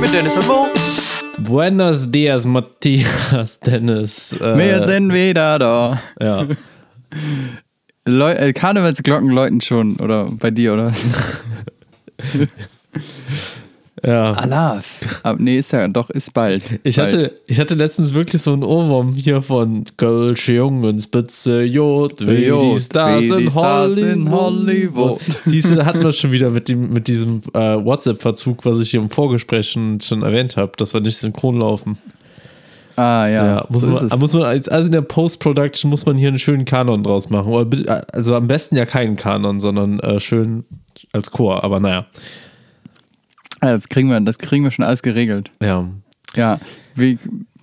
mit Dennis und Mo. Buenos dias, Matthias, Dennis. Äh, Wir sind wieder da. Ja. Leu äh, Karnevalsglocken läuten schon, oder bei dir, oder? ja. Alaf. Aber nee, ist ja doch, ist bald. Ich bald. hatte, ich hatte letztens wirklich so einen Ohrwurm hier von Kölsche Jungen, Spitze Jod, wie die Stars, in, Stars in Hollywood. Siehst du, da hatten wir schon wieder mit, dem, mit diesem äh, WhatsApp-Verzug, was ich hier im Vorgespräch schon, schon erwähnt habe, dass wir nicht synchron laufen. Ah, ja. Ja, muss, so man, muss man, als- also in der Post-Production muss man hier einen schönen Kanon draus machen. Bi- also am besten ja keinen Kanon, sondern äh, schön als Chor, aber naja. Das, kriegen wir, das kriegen wir schon alles geregelt. Ja. Ja. Wie,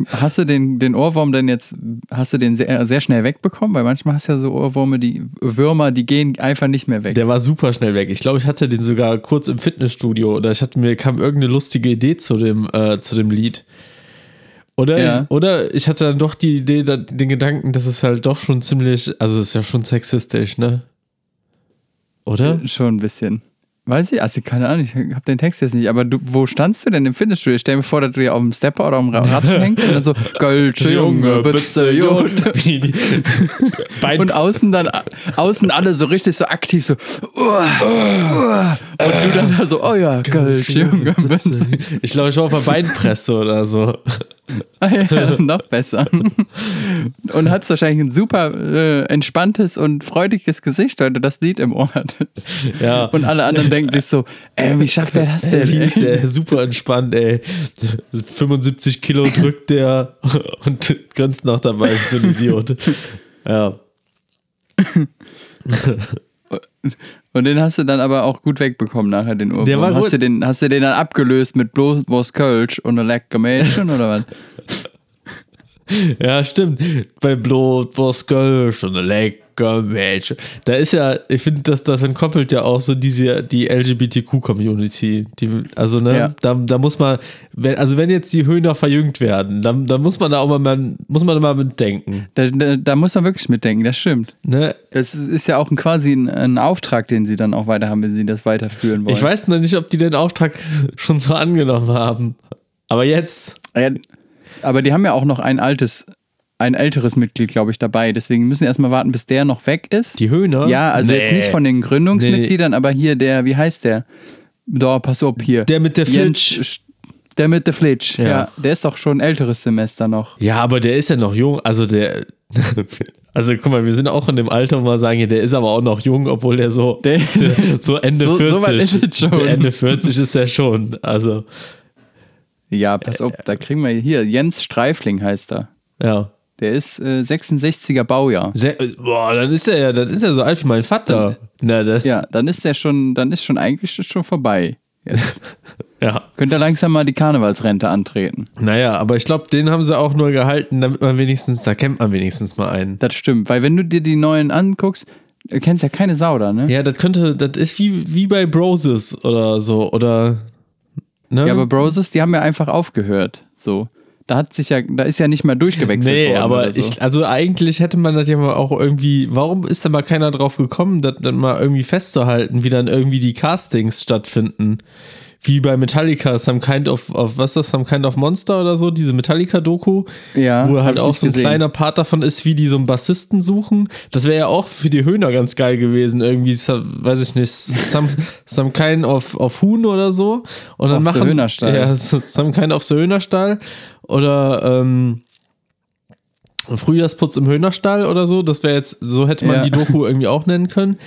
hast du den, den Ohrwurm denn jetzt, hast du den sehr, sehr schnell wegbekommen? Weil manchmal hast du ja so Ohrwürme, die Würmer, die gehen einfach nicht mehr weg. Der war super schnell weg. Ich glaube, ich hatte den sogar kurz im Fitnessstudio oder ich hatte mir kam irgendeine lustige Idee zu dem, äh, zu dem Lied. Oder, Ja. ich, oder ich hatte dann doch die Idee, den Gedanken, dass es halt doch schon ziemlich, also es ist ja schon sexistisch, ne? Oder? Schon ein bisschen. Weiß ich, also keine Ahnung, ich habe den Text jetzt nicht, aber du, wo standst du denn im Fitnessstudio? Stell mir vor, dass du hier auf dem Stepper oder auf dem Ra- Rad hängst und dann so, Gölsche Junge, bitte Jod. Bein- Und außen dann, außen alle so richtig so aktiv so, uah, uah. und du dann da so, oh ja, Gölsche Junge, bitte. Ich glaube, ich war auf der Beinpresse oder so. Ah ja, noch besser. Und hast wahrscheinlich ein super äh, entspanntes und freudiges Gesicht, weil du das Lied im Ohr hattest. Ja. Und alle anderen denken sich so, ey, wie schafft der das denn? Wie ist der super entspannt, ey. 75 Kilo drückt der und grinst noch dabei wie so ein Idiot. Ja. Und den hast du dann aber auch gut wegbekommen nachher, den Ohrwurm. Der war hast, gut. du den, hast du den dann abgelöst mit bloß was Kölsch und ein lecker Mädchen oder was? Ja, stimmt. Bei Blut, was ein lecker Mädchen. Da ist ja, ich finde, dass das entkoppelt ja auch so diese, die LGBTQ-Community. Die, also, ne, Ja. da, da muss man, wenn, also wenn jetzt die Höhner verjüngt werden, dann, dann muss man da auch mal, mal- muss man da mal mitdenken. Da, da, da muss man wirklich mitdenken, das stimmt. Ne? Das ist ja auch ein, quasi ein, ein Auftrag, den sie dann auch weiter haben, wenn sie das weiterführen wollen. Ich weiß noch nicht, ob die den Auftrag schon so angenommen haben. Aber jetzt. Ja, aber die haben ja auch noch ein altes, ein älteres Mitglied, glaube ich, dabei. Deswegen müssen wir erstmal warten, bis der noch weg ist. Die Höhner? ja, also Nee. jetzt nicht von den Gründungsmitgliedern, aber hier der, wie heißt der? Da, pass auf hier. Der mit der Flitsch. Sch- Der mit der Flitsch, Ja. ja. Der ist doch schon ein älteres Semester noch. Ja, aber der ist ja noch jung. Also der. Also guck mal, wir sind auch in dem Alter, wo wir sagen, ja, der ist aber auch noch jung, obwohl der so, Der- so Ende So- 40. so weit ist schon. Ende 40 ist er schon. Also, Ja, pass auf, da kriegen wir hier. Jens Streifling heißt er. ja. Der ist äh, 66er Baujahr. Sehr, boah, dann ist er ja, dann ist er so alt wie mein Vater. Na, das, Ja, dann ist der schon, dann ist schon eigentlich schon vorbei. Ja. könnt ihr langsam mal die Karnevalsrente antreten. Naja, aber ich glaube, den haben sie auch nur gehalten, damit man wenigstens, da kennt man wenigstens mal einen. Das stimmt, weil wenn du dir die neuen anguckst, du kennst ja keine Sau da, ne? Ja, das könnte, das ist wie, wie bei Broses oder so, oder. Ne? Ja, aber Broses, die haben ja einfach aufgehört. So. Da hat sich ja, da ist ja nicht mehr durchgewechselt Nee, worden. aber so. ich, also eigentlich hätte man das ja mal auch irgendwie, warum ist da mal keiner drauf gekommen, das dann mal irgendwie festzuhalten, wie dann irgendwie die Castings stattfinden? Wie bei Metallica, Some Kind of, of was ist das, Some Kind of Monster oder so, diese Metallica-Doku, Ja, wo halt auch so ein gesehen. kleiner Part davon ist, wie die so einen Bassisten suchen. Das wäre ja auch für die Höhner ganz geil gewesen, irgendwie, weiß ich nicht, Some, some Kind of, of Huhn oder so. Und dann the machen, Höhnerstall. Ja, so- Some Kind of the Höhnerstall oder ähm, Frühjahrsputz im Höhnerstall oder so. Das wäre jetzt, so hätte man Ja. die Doku irgendwie auch nennen können.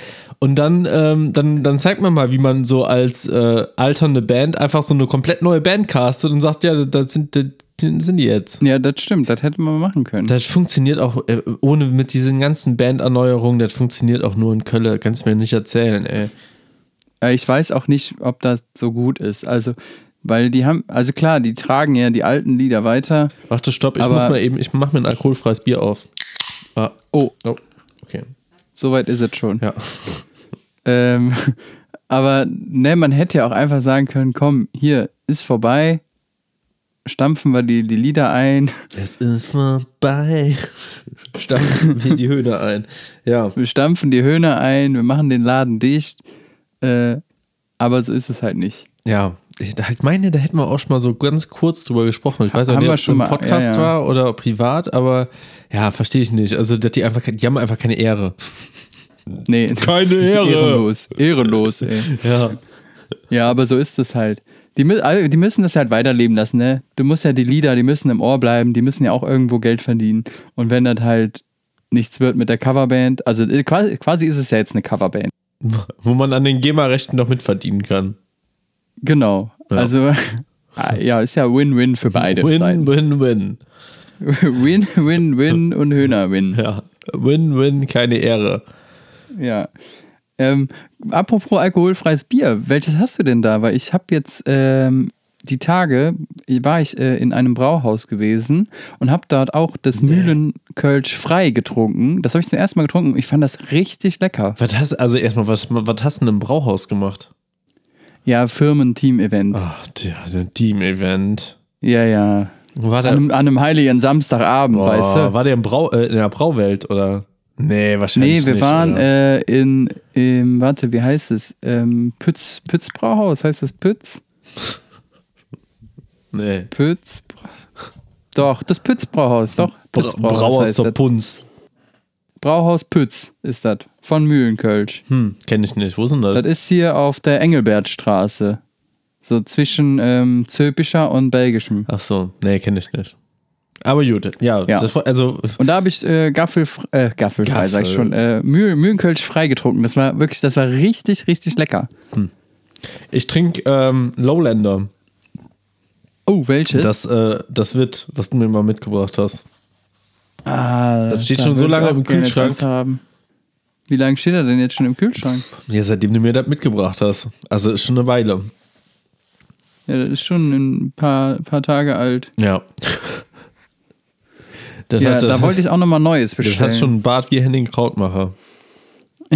Und dann, ähm, dann, dann zeigt man mal, wie man so als äh, alternde Band einfach so eine komplett neue Band castet und sagt, ja, das sind, das sind die jetzt. ja, das stimmt, das hätte man machen können. Das funktioniert auch äh, ohne mit diesen ganzen Banderneuerungen, das funktioniert auch nur in Köln. Kannst mir nicht erzählen, ey. Äh, Ich weiß auch nicht, ob das so gut ist. Also, weil die haben, also klar, die tragen ja die alten Lieder weiter. Warte, stopp, ich muss mal eben, ich mach mir ein alkoholfreies Bier auf. Ah, Oh, oh, okay. soweit ist es schon. Ja. Ähm, aber ne, man hätte ja auch einfach sagen können, komm, hier ist vorbei, stampfen wir die, die Lieder ein, Es ist vorbei. Stampfen wir die Höhne ein. Ja. wir stampfen die Höhne ein, wir machen den Laden dicht. Äh, aber so ist es halt nicht. Ja. ich meine, da hätten wir auch schon mal so ganz kurz drüber gesprochen. Ich weiß auch nicht, wir ob es mal, Podcast ja, ja. war oder privat, aber ja, verstehe ich nicht. Also, die einfach, die haben einfach keine Ehre. Nee. Keine Ehre. Ehrenlos. Ehrenlos, ey. Ja. Ja, aber so ist es halt. Die, alle- die müssen das halt weiterleben lassen, ne? Du musst ja die Lieder, die müssen im Ohr bleiben, die müssen ja auch irgendwo Geld verdienen. Und wenn das halt nichts wird mit der Coverband, also äh, quasi, quasi ist es ja jetzt eine Coverband. Wo man an den GEMA-Rechten noch mitverdienen kann. Genau. Ja. Also, ah, ja, ist ja Win-Win für beide Win, Seiten. win, win. Win, Win, Win und Höhner-Win. Ja. Win, win, keine Ehre. Ja. Ähm, apropos alkoholfreies Bier, welches hast du denn da? Weil ich habe jetzt ähm, die Tage, war ich äh, in einem Brauhaus gewesen und habe dort auch das Mühlenkölsch frei getrunken. Das habe ich zum ersten Mal getrunken. Ich fand das richtig lecker. Was hast also erstmal, was, was hast du denn im Brauhaus gemacht? Ja, Firmen-Team-Event. Ach, der, Team-Event. Ja, ja. War An der, einem, an einem heiligen Samstagabend, boah, weißt du? war der im Brau, äh, in der Brauwelt oder? Nee, wahrscheinlich Nee, wir nicht. waren äh, in, im, warte, wie heißt es? Ähm, Pütz, Pütz Brauhaus, heißt das Pütz? nee. Pütz. Doch, das Pütz Brauhaus, doch. Pütz Bra Brauhaus heißt zur. Punz. Brauhaus Pütz ist das. Von Mühlenkölsch. Hm, kenne ich nicht. Wo sind das? Das ist hier auf der Engelbertstraße. So zwischen ähm, Zöpischer und Belgischem. Ach so, nee, kenne ich nicht. Aber gut, ja, Ja. Das also Und da habe ich äh, Gaffel, äh, Gaffelfrei, sag ich Gaffel. schon, äh, Mühl, Mühlenkölsch frei getrunken. Das war wirklich, das war richtig, richtig lecker. ich trinke ähm, Lowlander. Oh, welches? Das, äh, das wird, was du mir mal mitgebracht hast. ah, das steht schon so lange im Kühlschrank. Haben. Wie lange steht er denn jetzt schon im Kühlschrank? Ja, seitdem du mir das mitgebracht hast. Also ist schon eine Weile. Ja, das ist schon ein paar, paar Tage alt. Ja. Das ja, hatte- da wollte ich auch nochmal Neues bestellen. hat schon einen Bart wie Henning Krautmacher.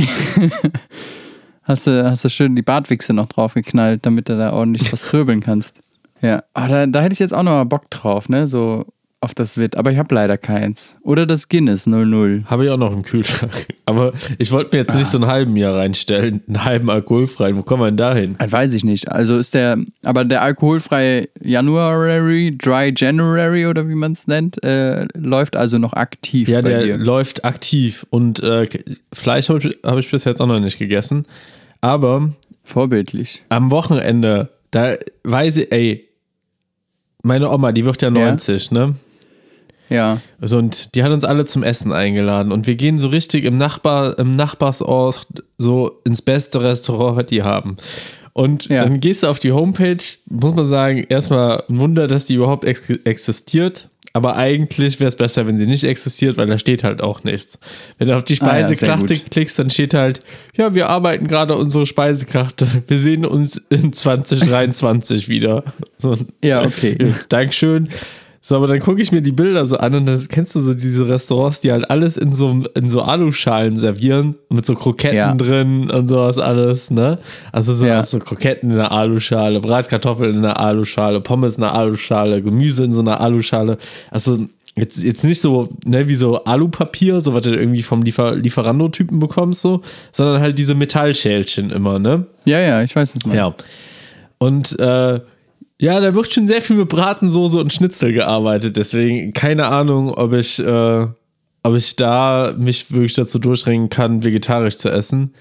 Hast du, hast du schön die Bartwichse noch drauf geknallt, damit du da ordentlich was tröbeln kannst. Ja, aber da, da hätte ich jetzt auch noch mal Bock drauf, ne? So auf das Wit. Aber ich habe leider keins. Oder das Guinness 00. Habe ich auch noch im Kühlschrank. Aber ich wollte mir jetzt nicht so einen halben Jahr reinstellen, einen halben alkoholfreien. Wo kommen wir denn da hin? Weiß ich nicht. Also ist der, aber der alkoholfreie January, Dry January oder wie man es nennt, äh, läuft also noch aktiv Ja, der dir. läuft aktiv und äh, Fleisch habe ich, hab ich bis jetzt auch noch nicht gegessen. Aber Vorbildlich. am Wochenende, da weiß ich, ey, meine Oma, die wird ja 90, ne? Ja. So, und die hat uns alle zum Essen eingeladen und wir gehen so richtig im, Nachbar, im Nachbarsort so ins beste Restaurant, was die haben. Und Ja. dann gehst du auf die Homepage, muss man sagen, erstmal ein Wunder, dass die überhaupt ex existiert. Aber eigentlich wäre es besser, wenn sie nicht existiert, weil da steht halt auch nichts. Wenn du auf die Ah ja, Speisekarte klickst, dann steht halt, ja, wir arbeiten gerade unsere Speisekarte. Wir sehen uns in 2023 wieder. So, Ja, okay. Dankeschön. So, aber dann gucke ich mir die Bilder so an und dann kennst du so diese Restaurants, die halt alles in so, in so Aluschalen servieren, mit so Kroketten Ja. drin und sowas alles, ne? Also so, Ja. du Kroketten in einer Aluschale, Bratkartoffeln in einer Aluschale, Pommes in einer Aluschale, Gemüse in so einer Aluschale. Also jetzt, jetzt nicht so, ne, wie so Alupapier, so was du irgendwie vom Liefer Lieferando-Typen bekommst, so, sondern halt diese Metallschälchen immer, ne? Ja, ja, ich weiß es mal. Ja. Und äh, ja, da wird schon sehr viel mit Bratensoße und Schnitzel gearbeitet. Deswegen keine Ahnung, ob ich, äh, ob ich da mich wirklich dazu durchringen kann, vegetarisch zu essen.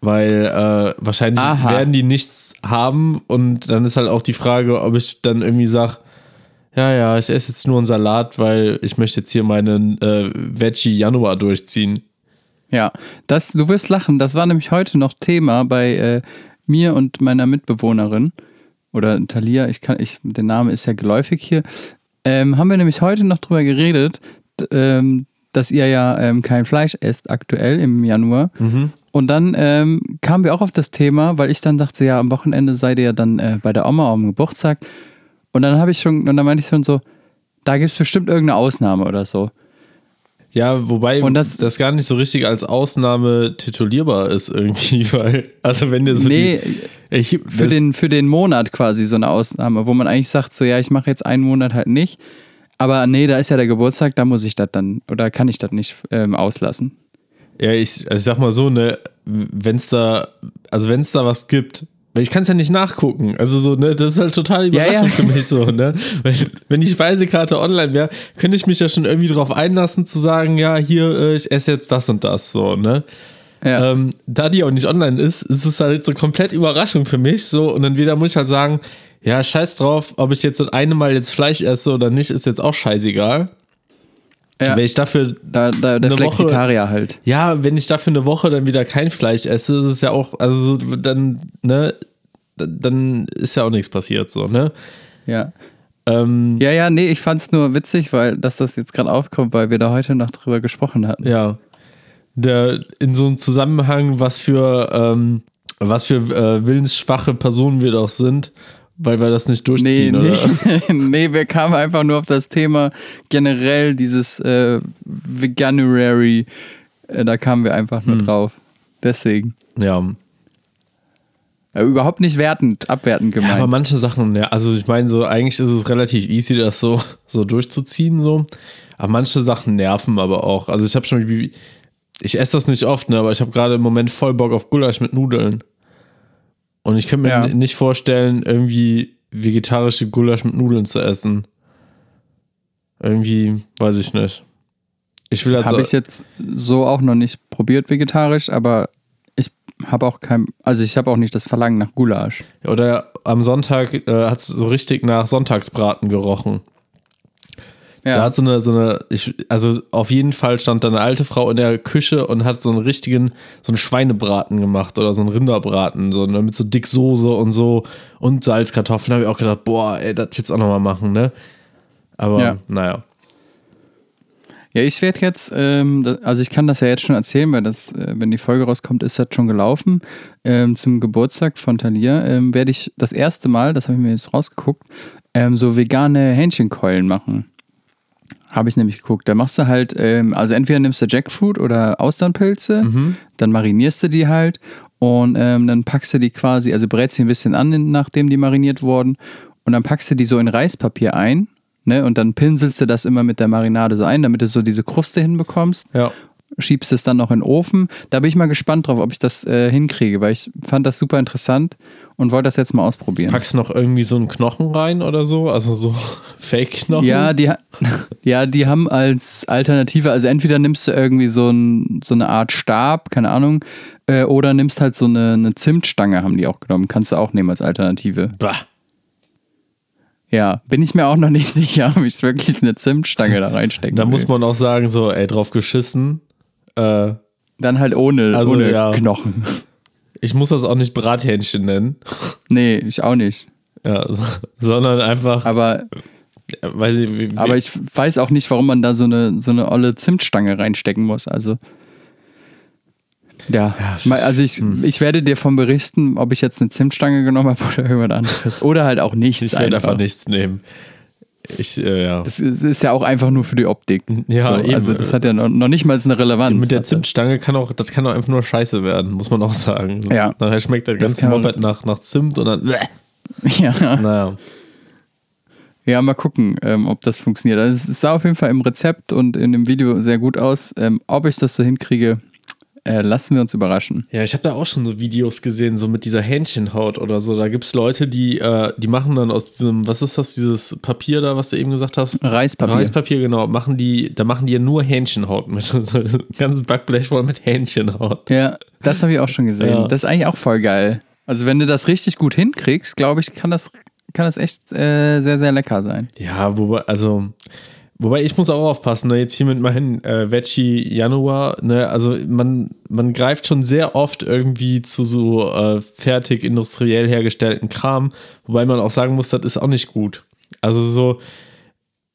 Weil äh, wahrscheinlich Aha. werden die nichts haben. Und dann ist halt auch die Frage, ob ich dann irgendwie sage, ja, ja, ich esse jetzt nur einen Salat, weil ich möchte jetzt hier meinen äh, Veggie Januar durchziehen. Ja, das, du wirst lachen. Das war nämlich heute noch Thema bei äh, mir und meiner Mitbewohnerin. Oder Thalia, ich kann, ich, der Name ist ja geläufig hier. Ähm, haben wir nämlich heute noch drüber geredet, ähm, dass ihr ja ähm, kein Fleisch esst aktuell im Januar. Und dann ähm, kamen wir auch auf das Thema, weil ich dann dachte, ja, am Wochenende seid ihr ja dann äh, bei der Oma am Geburtstag. Und dann habe ich schon, und dann meinte ich schon so, da gibt es bestimmt irgendeine Ausnahme oder so. Ja, wobei Und das, das- gar nicht so richtig als Ausnahme titulierbar ist irgendwie, weil, also wenn dir so Nee, die, ich, für den, für den Monat quasi so eine Ausnahme, wo man eigentlich sagt, so ja, ich mache jetzt einen Monat halt nicht. Aber nee, da ist ja der Geburtstag, da muss ich das dann, oder kann ich das nicht ähm, auslassen. ja, ich, also ich sag mal so, ne, wenn's da, also wenn's da was gibt, Weil ich kann es ja nicht nachgucken. Also so, ne, das ist halt total Ja, Überraschung ja. für mich so, ne? Weil, wenn die Speisekarte online wäre, könnte ich mich ja schon irgendwie drauf einlassen zu sagen, ja, hier, äh, ich esse jetzt das und das, so, ne? Ja. Ähm, da die auch nicht online ist, ist es halt so komplett Überraschung für mich, so, und dann wieder muss ich halt sagen, ja, scheiß drauf, ob ich jetzt das eine Mal jetzt Fleisch esse oder nicht, ist jetzt auch scheißegal. Ja. Wenn ich dafür da, da, der eine Woche- Flexitarier halt. ja, wenn ich dafür eine Woche dann wieder kein Fleisch esse, ist es ja auch, also so, dann, ne, dann ist ja auch nichts passiert, so, ne? Ja. Ähm, Ja, ja, nee, ich fand's nur witzig, weil dass das jetzt gerade aufkommt, weil wir da heute noch drüber gesprochen hatten. ja. Der, in so einem Zusammenhang, was für, ähm, was für äh, willensschwache Personen wir doch sind, weil wir das nicht Nee, durchziehen, oder? nee, nee, wir kamen einfach nur auf das Thema generell, dieses äh, Veganuary, äh, da kamen wir einfach Hm. nur drauf. Deswegen. Ja. Äh, überhaupt nicht wertend, abwertend Ja, aber gemeint. manche Sachen, ja, also ich meine, so eigentlich ist es relativ easy, das so, so durchzuziehen, so. Aber manche Sachen nerven aber auch. Also ich habe schon, ich esse das nicht oft, ne, aber ich habe gerade im Moment voll Bock auf Gulasch mit Nudeln. Und ich könnte mir Ja. nicht vorstellen, irgendwie vegetarische Gulasch mit Nudeln zu essen. Irgendwie, weiß ich nicht. Ich will halt Habe so, ich jetzt so auch noch nicht probiert vegetarisch, aber ich habe auch kein, also ich habe auch nicht das Verlangen nach Gulasch. oder am Sonntag äh, hat es so richtig nach Sonntagsbraten gerochen. Da Ja, hat so eine, so eine, ich, also auf jeden Fall stand da eine alte Frau in der Küche und hat so einen richtigen, so einen Schweinebraten gemacht oder so einen Rinderbraten, so ne, mit so dick Soße und so und Salzkartoffeln. Da habe ich auch gedacht, boah, ey, das jetzt auch nochmal machen, ne? Aber Ja. naja. ja ich werde jetzt, ähm, da- also ich kann das ja jetzt schon erzählen, weil das, äh, wenn die Folge rauskommt, ist das schon gelaufen. Ähm, zum Geburtstag von Talia ähm, werde ich das erste Mal, das habe ich mir jetzt rausgeguckt, ähm, so vegane Hähnchenkeulen machen. Habe ich nämlich geguckt. Da machst du halt, ähm, also entweder nimmst du Jackfruit oder Austernpilze, dann marinierst du die halt und ähm, dann packst du die quasi, also brätst sie ein bisschen an, nachdem die mariniert wurden und dann packst du die so in Reispapier ein ne, und dann pinselst du das immer mit der Marinade so ein, damit du so diese Kruste hinbekommst Ja. Schiebst es dann noch in den Ofen. Da bin ich mal gespannt drauf, ob ich das äh, hinkriege, weil ich fand das super interessant und wollte das jetzt mal ausprobieren. Packst noch irgendwie so einen Knochen rein oder so? Also so Fake-Knochen? Ja, die, ja, die haben als Alternative, also entweder nimmst du irgendwie so, ein, so eine Art Stab, keine Ahnung, äh, oder nimmst halt so eine, eine Zimtstange, haben die auch genommen. Kannst du auch nehmen als Alternative. Bah. Ja, bin ich mir auch noch nicht sicher, ob ich wirklich eine Zimtstange da reinstecken Da muss man auch sagen, so, ey, drauf geschissen. Äh, Dann halt ohne, Also, ohne ja. Knochen. ich muss das auch nicht Brathähnchen nennen. Nee, ich auch nicht. Ja, so, sondern einfach, Aber weiß ich, wie, Aber ich weiß auch nicht, warum man da so eine, so eine olle Zimtstange reinstecken muss. Also. Ja, mal- also ich, hm. ich werde dir von berichten, ob ich jetzt eine Zimtstange genommen habe oder irgendwas anderes. Oder halt auch nichts ich werde einfach nichts nehmen. Ich, äh, ja. Das ist, ist ja auch einfach nur für die Optik. Ja, so, eben. Also das hat ja noch, noch nicht mal eine Relevanz. Mit der Zimtstange kann auch, das kann auch einfach nur scheiße werden, muss man auch sagen. So. Ja. Nachher schmeckt der ganze Moped nach, nach Zimt und dann, bleh. Ja, naja. ja, mal gucken, ähm, ob das funktioniert. Also es sah auf jeden Fall im Rezept und in dem Video sehr gut aus. Ähm, ob ich das so hinkriege, äh, lassen wir uns überraschen. Ja, ich habe da auch schon so Videos gesehen, so mit dieser Hähnchenhaut oder so. Da gibt es Leute, die, äh, die machen dann aus diesem, was ist das, dieses Papier da, was du eben gesagt hast? Reispapier. Reispapier, genau. Machen die, da machen die ja nur Hähnchenhaut mit. So ein ganzes Backblech voll mit Hähnchenhaut. Ja, das habe ich auch schon gesehen. Ja. Das ist eigentlich auch voll geil. Also wenn du das richtig gut hinkriegst, glaube ich, kann das, kann das echt äh, sehr, sehr lecker sein. Ja, wobei, also, wobei ich muss auch aufpassen, ne, jetzt hier mit meinem äh, Veggie Januar, ne, also man, man greift schon sehr oft irgendwie zu so äh, fertig industriell hergestellten Kram, wobei man auch sagen muss, das ist auch nicht gut. Also so,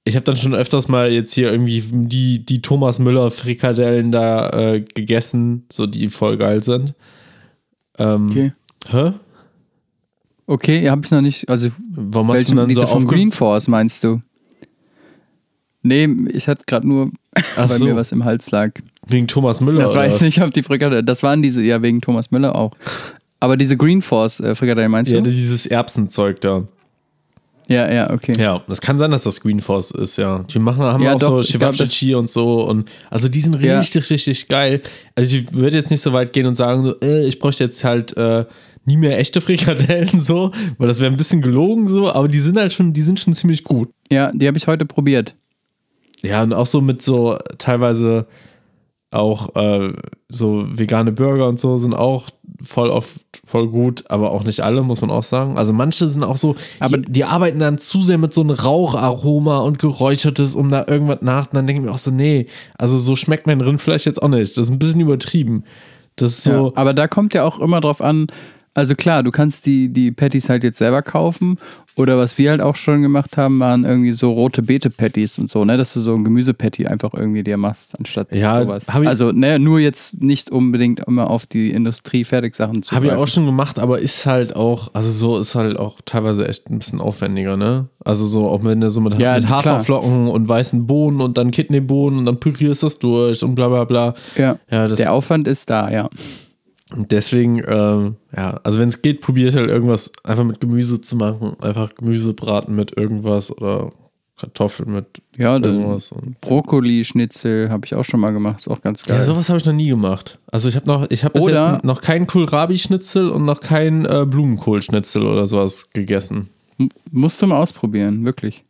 ich habe dann schon öfters mal jetzt hier irgendwie die, die Thomas Müller Frikadellen da äh, gegessen, so die voll geil sind. Ähm, Okay. Hä? Okay, habe ich noch nicht. Also Warum hast du dann so aufge- Green Force meinst du? Nee, ich hatte gerade nur, Ach weil so. mir was im Hals lag. Wegen Thomas Müller? Das weiß nicht, ob die Frikadelle, das waren diese, ja wegen Thomas Müller auch. Aber diese Green Force äh, Frikadelle meinst Ja, du? dieses Erbsenzeug da. Ja, ja, okay. Ja, das kann sein, dass das Green Force ist, ja. Die machen, haben Ja, auch doch, so Chivapchichi und so. Und, also die sind Ja. richtig, richtig geil. Also ich würde jetzt nicht so weit gehen und sagen, so, äh, ich bräuchte jetzt halt äh, nie mehr echte Frikadellen so, weil das wäre ein bisschen gelogen so, aber die sind halt schon, die sind schon ziemlich gut. Ja, die habe ich heute probiert. Ja, und auch so mit so teilweise auch äh, so vegane Burger und so sind auch voll oft voll gut, aber auch nicht alle, muss man auch sagen. Also manche sind auch so, Aber- die, die arbeiten dann zu sehr mit so einem Raucharoma und Geräuchertes, um da irgendwas nach. Und dann denke ich mir auch so, nee, also so schmeckt mein Rindfleisch jetzt auch nicht. Das ist ein bisschen übertrieben. Das ist so, Ja, aber da kommt ja auch immer drauf an, also klar, du kannst die, die Patties halt jetzt selber kaufen. Oder was wir halt auch schon gemacht haben, waren irgendwie so rote Beete-Patties und so, ne? Dass du so ein Gemüsepatty einfach irgendwie dir machst, anstatt Ja, sowas. also, ne, nur jetzt nicht unbedingt immer auf die Industrie-Fertigsachen zu Habe ich auch schon gemacht, aber ist halt auch, also so ist halt auch teilweise echt ein bisschen aufwendiger, ne? Also so, auch wenn du so mit, Ja, mit klar. Haferflocken und weißen Bohnen und dann Kidneybohnen und dann pürierst das durch und bla bla bla. Ja, Ja, der Aufwand ist da, ja. Deswegen, ähm, ja, also wenn es geht, probiert halt irgendwas einfach mit Gemüse zu machen. Einfach Gemüse braten mit irgendwas oder Kartoffeln mit Ja, irgendwas. Und Brokkoli-Schnitzel habe ich auch schon mal gemacht, ist auch ganz geil. ja, sowas habe ich noch nie gemacht. Also ich habe noch, ich habe bis Oder- jetzt noch keinen Kohlrabi-Schnitzel und noch keinen äh, Blumenkohl-Schnitzel oder sowas gegessen. Musst du mal ausprobieren, wirklich.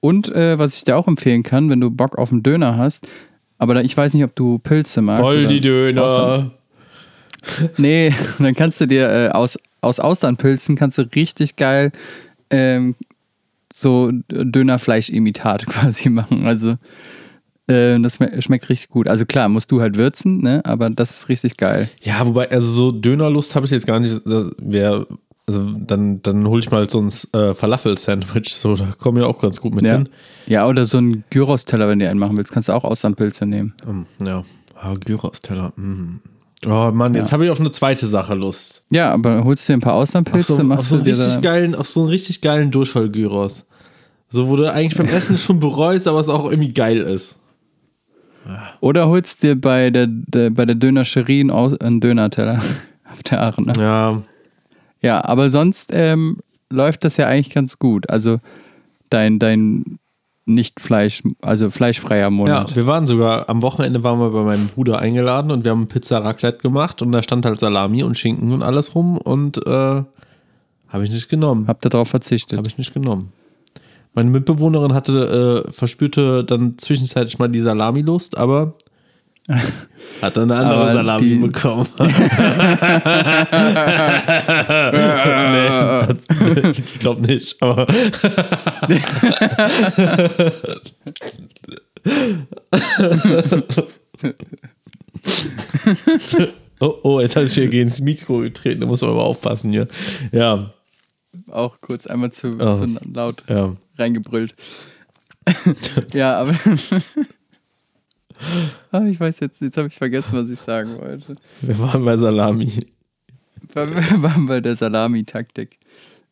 Und äh, was ich dir auch empfehlen kann, wenn du Bock auf einen Döner hast, aber da, ich weiß nicht, ob du Pilze magst. Voll die Döner. Austern- Nee, dann kannst du dir äh, aus, aus Austernpilzen kannst du richtig geil ähm, so Dönerfleischimitat quasi machen. Also äh, das schme- schmeckt richtig gut. Also klar, musst du halt würzen, ne? aber das ist richtig geil. Ja, wobei, also so Dönerlust habe ich jetzt gar nicht. Wär, also dann, dann hole ich mal so ein äh, Falafel-Sandwich, so, da kommen wir auch ganz gut mit Ja. hin. ja, oder so ein Gyros-Teller, wenn du einen machen willst, kannst du auch Austernpilze nehmen. Ähm, ja, ah, Gyros-Teller. mm. Oh Mann, jetzt Ja. habe ich auf eine zweite Sache Lust. Ja, aber holst dir ein paar Auf Austernpilze, so, auf machst so, du richtig geilen, auf so einen richtig geilen Durchfall-Gyros. So, wo du eigentlich beim Essen schon bereust, aber es auch irgendwie geil ist. Oder holst dir bei der, der bei der Dönercherie einen, Döner-Teller auf der Aachener. Ja, Ja, aber sonst ähm, läuft das ja eigentlich ganz gut. Also dein, dein nicht Fleisch, also fleischfreier Ja, Monat. wir waren sogar, am Wochenende waren wir bei meinem Bruder eingeladen und wir haben Pizza Raclette gemacht und da stand halt Salami und Schinken und alles rum und äh, habe ich nicht genommen. Habt ihr darauf verzichtet? Habe ich nicht genommen. Meine Mitbewohnerin hatte, äh, verspürte dann zwischenzeitlich mal die Salami-Lust, aber hat dann eine andere Aber Salami die- bekommen. nee, ich glaube nicht, aber. oh, oh, jetzt habe ich hier gegen das Mikro getreten, da muss man aber aufpassen hier. Ja, Auch kurz einmal zu, Oh. zu laut ja. reingebrüllt. ja, aber. Ah, ich weiß jetzt, jetzt habe ich vergessen, was ich sagen wollte. Wir waren bei Salami. Wir waren bei der Salami-Taktik.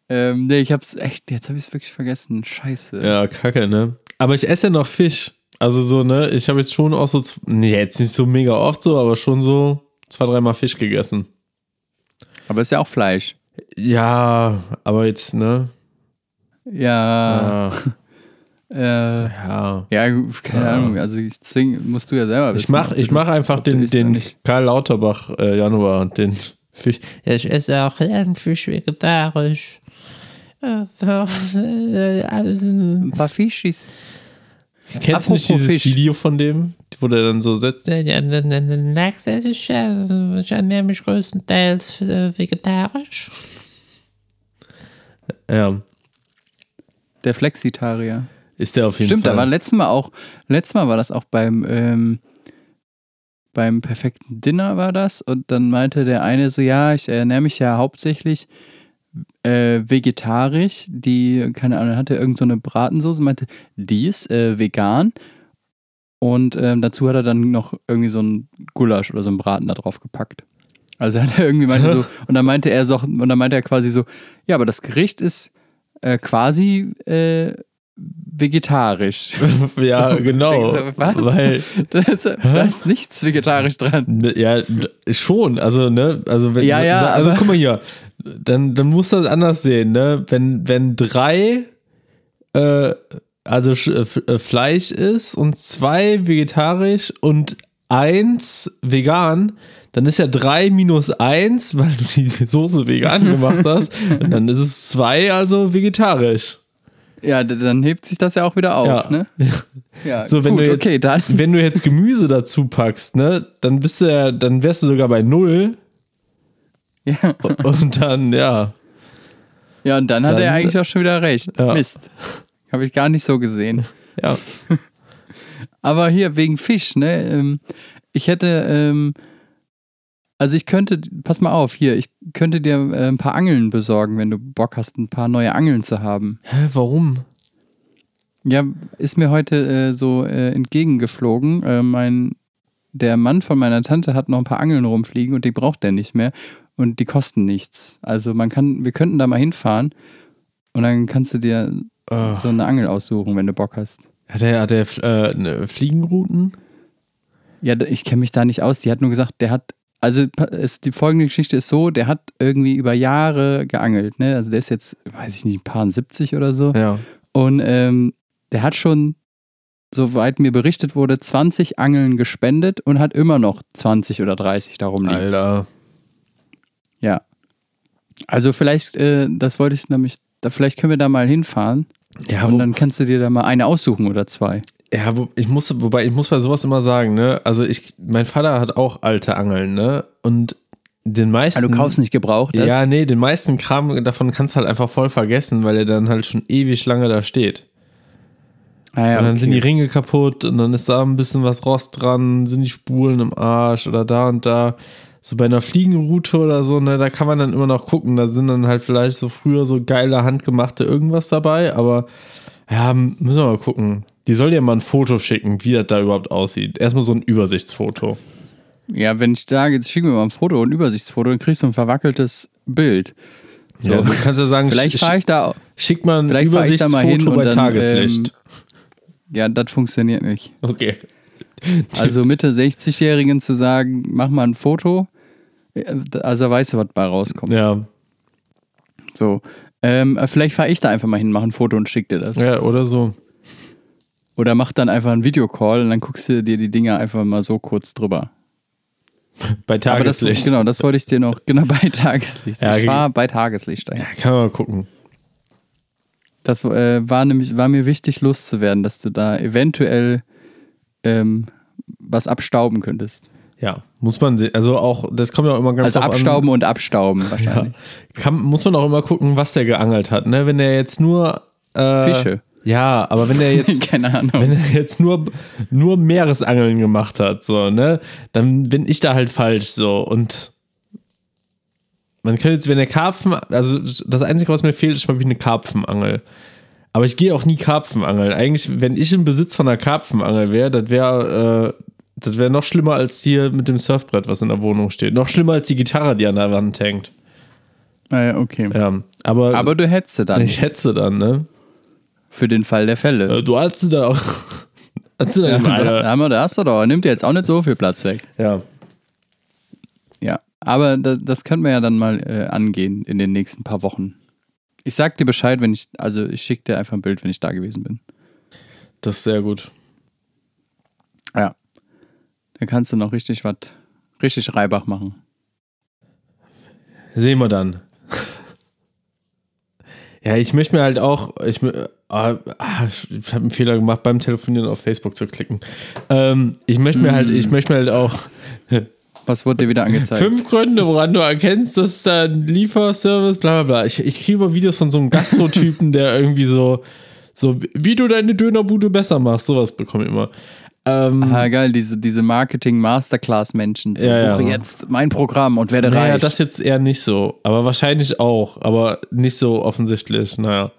Ähm, nee, ich hab's echt, jetzt habe ich es wirklich vergessen. Scheiße. Ja, kacke, ne? Aber ich esse ja noch Fisch. Also so, ne? Ich habe jetzt schon auch so, nee, jetzt nicht so mega oft so, aber schon so zwei, dreimal Fisch gegessen. Aber ist ja auch Fleisch. Ja, aber jetzt, ne? Ja. Ja, Äh, ja. ja, keine Ja. Ahnung. Also ich zwing, musst du ja selber wissen. Ich mach, ich mach einfach den, den. Karl Lauterbach äh, Januar, den Fisch. Ja, ich esse auch gern Fisch vegetarisch. Ein paar Fischis. Kennst du nicht dieses Fisch. Video von dem, wo der dann so setzt? Ja, den Lachs esse ich, ich ernähre mich größtenteils äh, vegetarisch. Ja, Der Flexitarier. Ist der auf jeden Stimmt, Fall. da war letztes Mal auch, letztes Mal war das auch beim, ähm, beim perfekten Dinner war das und dann meinte der eine so, ja, ich ernähre mich ja hauptsächlich äh, vegetarisch, die, keine Ahnung, hatte irgend so eine Bratensoße, meinte, die ist äh, vegan und ähm, dazu hat er dann noch irgendwie so ein Gulasch oder so einen Braten da drauf gepackt. Also er hat irgendwie meinte so, und dann meinte er so, und dann meinte er quasi so, ja, aber das Gericht ist äh, quasi äh, vegetarisch. ja, So, genau. so, was? Weil, Da ist, da ist nichts vegetarisch dran. Ne, Ja, schon. Also, ne, also wenn Ja, ja, also aber- guck mal hier, dann, dann musst du das anders sehen, ne? Wenn, wenn drei äh, also äh, äh, Fleisch ist und zwei vegetarisch und eins vegan, dann ist ja 3 minus 1, weil du die Soße vegan gemacht hast. Und dann ist es 2, also vegetarisch. Ja, dann hebt sich das ja auch wieder auf, Ja. ne? Ja, So, wenn gut, du jetzt, okay, dann. wenn du jetzt Gemüse dazu packst, ne, dann bist du ja, dann wärst du sogar bei 0. Ja, Und dann, ja. ja und dann hat Dann- er eigentlich auch schon wieder recht. Ja. Mist. Habe ich gar nicht so gesehen. Ja. Aber hier wegen Fisch, ne? ähm, Ich hätte, ähm, also ich könnte, pass mal auf, hier, ich könnte dir äh, ein paar Angeln besorgen, wenn du Bock hast, ein paar neue Angeln zu haben. Hä, warum? Ja, ist mir heute äh, so äh, entgegengeflogen. Äh, mein, der Mann von meiner Tante hat noch ein paar Angeln rumfliegen und die braucht er nicht mehr. Und die kosten nichts. Also man kann, wir könnten da mal hinfahren und dann kannst du dir Ah. so eine Angel aussuchen, wenn du Bock hast. Hat er, hat er äh, ne, Fliegenrouten? Ja, ich kenne mich da nicht aus. Die hat nur gesagt, der hat, also es, die folgende Geschichte ist so, der hat irgendwie über Jahre geangelt. Ne? Also der ist jetzt, weiß ich nicht, ein paar 70 oder so. Ja. Und ähm, der hat schon, soweit mir berichtet wurde, 20 Angeln gespendet und hat immer noch 20 oder 30 darum liegen. Alter. Ja. Also vielleicht, äh, das wollte ich nämlich, da, vielleicht können wir da mal hinfahren Ja, und dann kannst du dir da mal eine aussuchen oder zwei. Ja wo, ich muss, wobei ich muss bei sowas immer sagen, ne? Also ich, mein Vater hat auch alte Angeln, ne? Und den meisten. Ah, du kaufst nicht gebraucht, das? Ja, nee, den meisten Kram davon kannst du halt einfach voll vergessen, weil er dann halt schon ewig lange da steht. ah, ja und dann okay. sind die Ringe kaputt und dann ist da ein bisschen was Rost dran, sind die Spulen im Arsch oder da und da. So bei einer Fliegenroute oder so, ne, da kann man dann immer noch gucken. Da sind dann halt vielleicht so früher so geile handgemachte irgendwas dabei, aber ja, müssen wir mal gucken. Die soll dir mal ein Foto schicken, wie das da überhaupt aussieht. Erstmal so ein Übersichtsfoto. Ja, wenn ich sage, jetzt schick mir mal ein Foto, ein Übersichtsfoto, dann kriegst du ein verwackeltes Bild. So. Ja, du kannst ja sagen, Vielleicht fahre ich da, schick mal ein vielleicht fahr ich da mal hin Übersichtsfoto bei dann, Tageslicht. ja, das funktioniert nicht. okay. Also Mitte 60-Jährigen zu sagen, mach mal ein Foto, äh, also weißt du, was bei rauskommt. Ja. So. Ähm, äh, vielleicht fahre ich da einfach mal hin, mach ein Foto und schick dir das. ja, oder so. Oder mach dann einfach einen Videocall und dann guckst du dir die Dinger einfach mal so kurz drüber. Bei Aber das, Tageslicht. genau, das wollte ich dir noch, genau, bei Tageslicht. Ja, ich fahre bei Tageslicht dahin. Kann man mal gucken. Das äh, war nämlich, war mir wichtig loszuwerden, dass du da eventuell ähm, was abstauben könntest. Ja, muss man sehen. Also auch, das kommt ja auch immer ganz Also abstauben und abstauben An, wahrscheinlich. ja, kann, muss man auch immer gucken, was der geangelt hat. Ne? Wenn der jetzt nur. Äh, Fische. Ja, aber wenn der jetzt. Keine Ahnung. Wenn er jetzt nur, nur Meeresangeln gemacht hat, so, ne, dann bin ich da halt falsch, so. Und man könnte jetzt, wenn der Karpfen, also das Einzige, was mir fehlt, ist, glaube ich, eine Karpfenangel. Aber ich gehe auch nie Karpfenangeln. Eigentlich, wenn ich im Besitz von einer Karpfenangel wäre, das wäre, äh, das wäre noch schlimmer als hier mit dem Surfbrett, was in der Wohnung steht. Noch schlimmer als die Gitarre, die an der Wand hängt. Ah ja, okay. Ja, aber, Aber du hättest sie dann ich hetze dann, ne? Für den Fall der Fälle. Äh, Du hast da auch. Hast du da Ja, eine- da, haben wir, da hast du doch. Nimmt dir jetzt auch nicht so viel Platz weg. ja. Ja, aber das, das können wir ja dann mal äh, angehen in den nächsten paar Wochen. Ich sag dir Bescheid, wenn ich, also ich schicke dir einfach ein Bild, wenn ich da gewesen bin. Das ist sehr gut. Ja. Dann kannst du noch richtig was, richtig Reibach machen. Sehen wir dann. ja, ich möchte mir halt auch, ich, ah, ah, ich habe einen Fehler gemacht, beim Telefonieren auf Facebook zu klicken. Ähm, ich möchte mir halt, ich möchte mir halt auch Was wurde dir wieder angezeigt? fünf Gründe, woran du erkennst, dass da ein Lieferservice, bla bla bla. Ich, ich kriege immer Videos von so einem Gastrotypen, der irgendwie so, so, wie du deine Dönerbude besser machst, sowas bekomme ich immer. Ähm, Ah, geil, diese, diese Marketing-Masterclass-Menschen. So, Ja, ja. jetzt mein Programm und werde naja, reich. das jetzt eher nicht so, aber wahrscheinlich auch, aber nicht so offensichtlich, naja.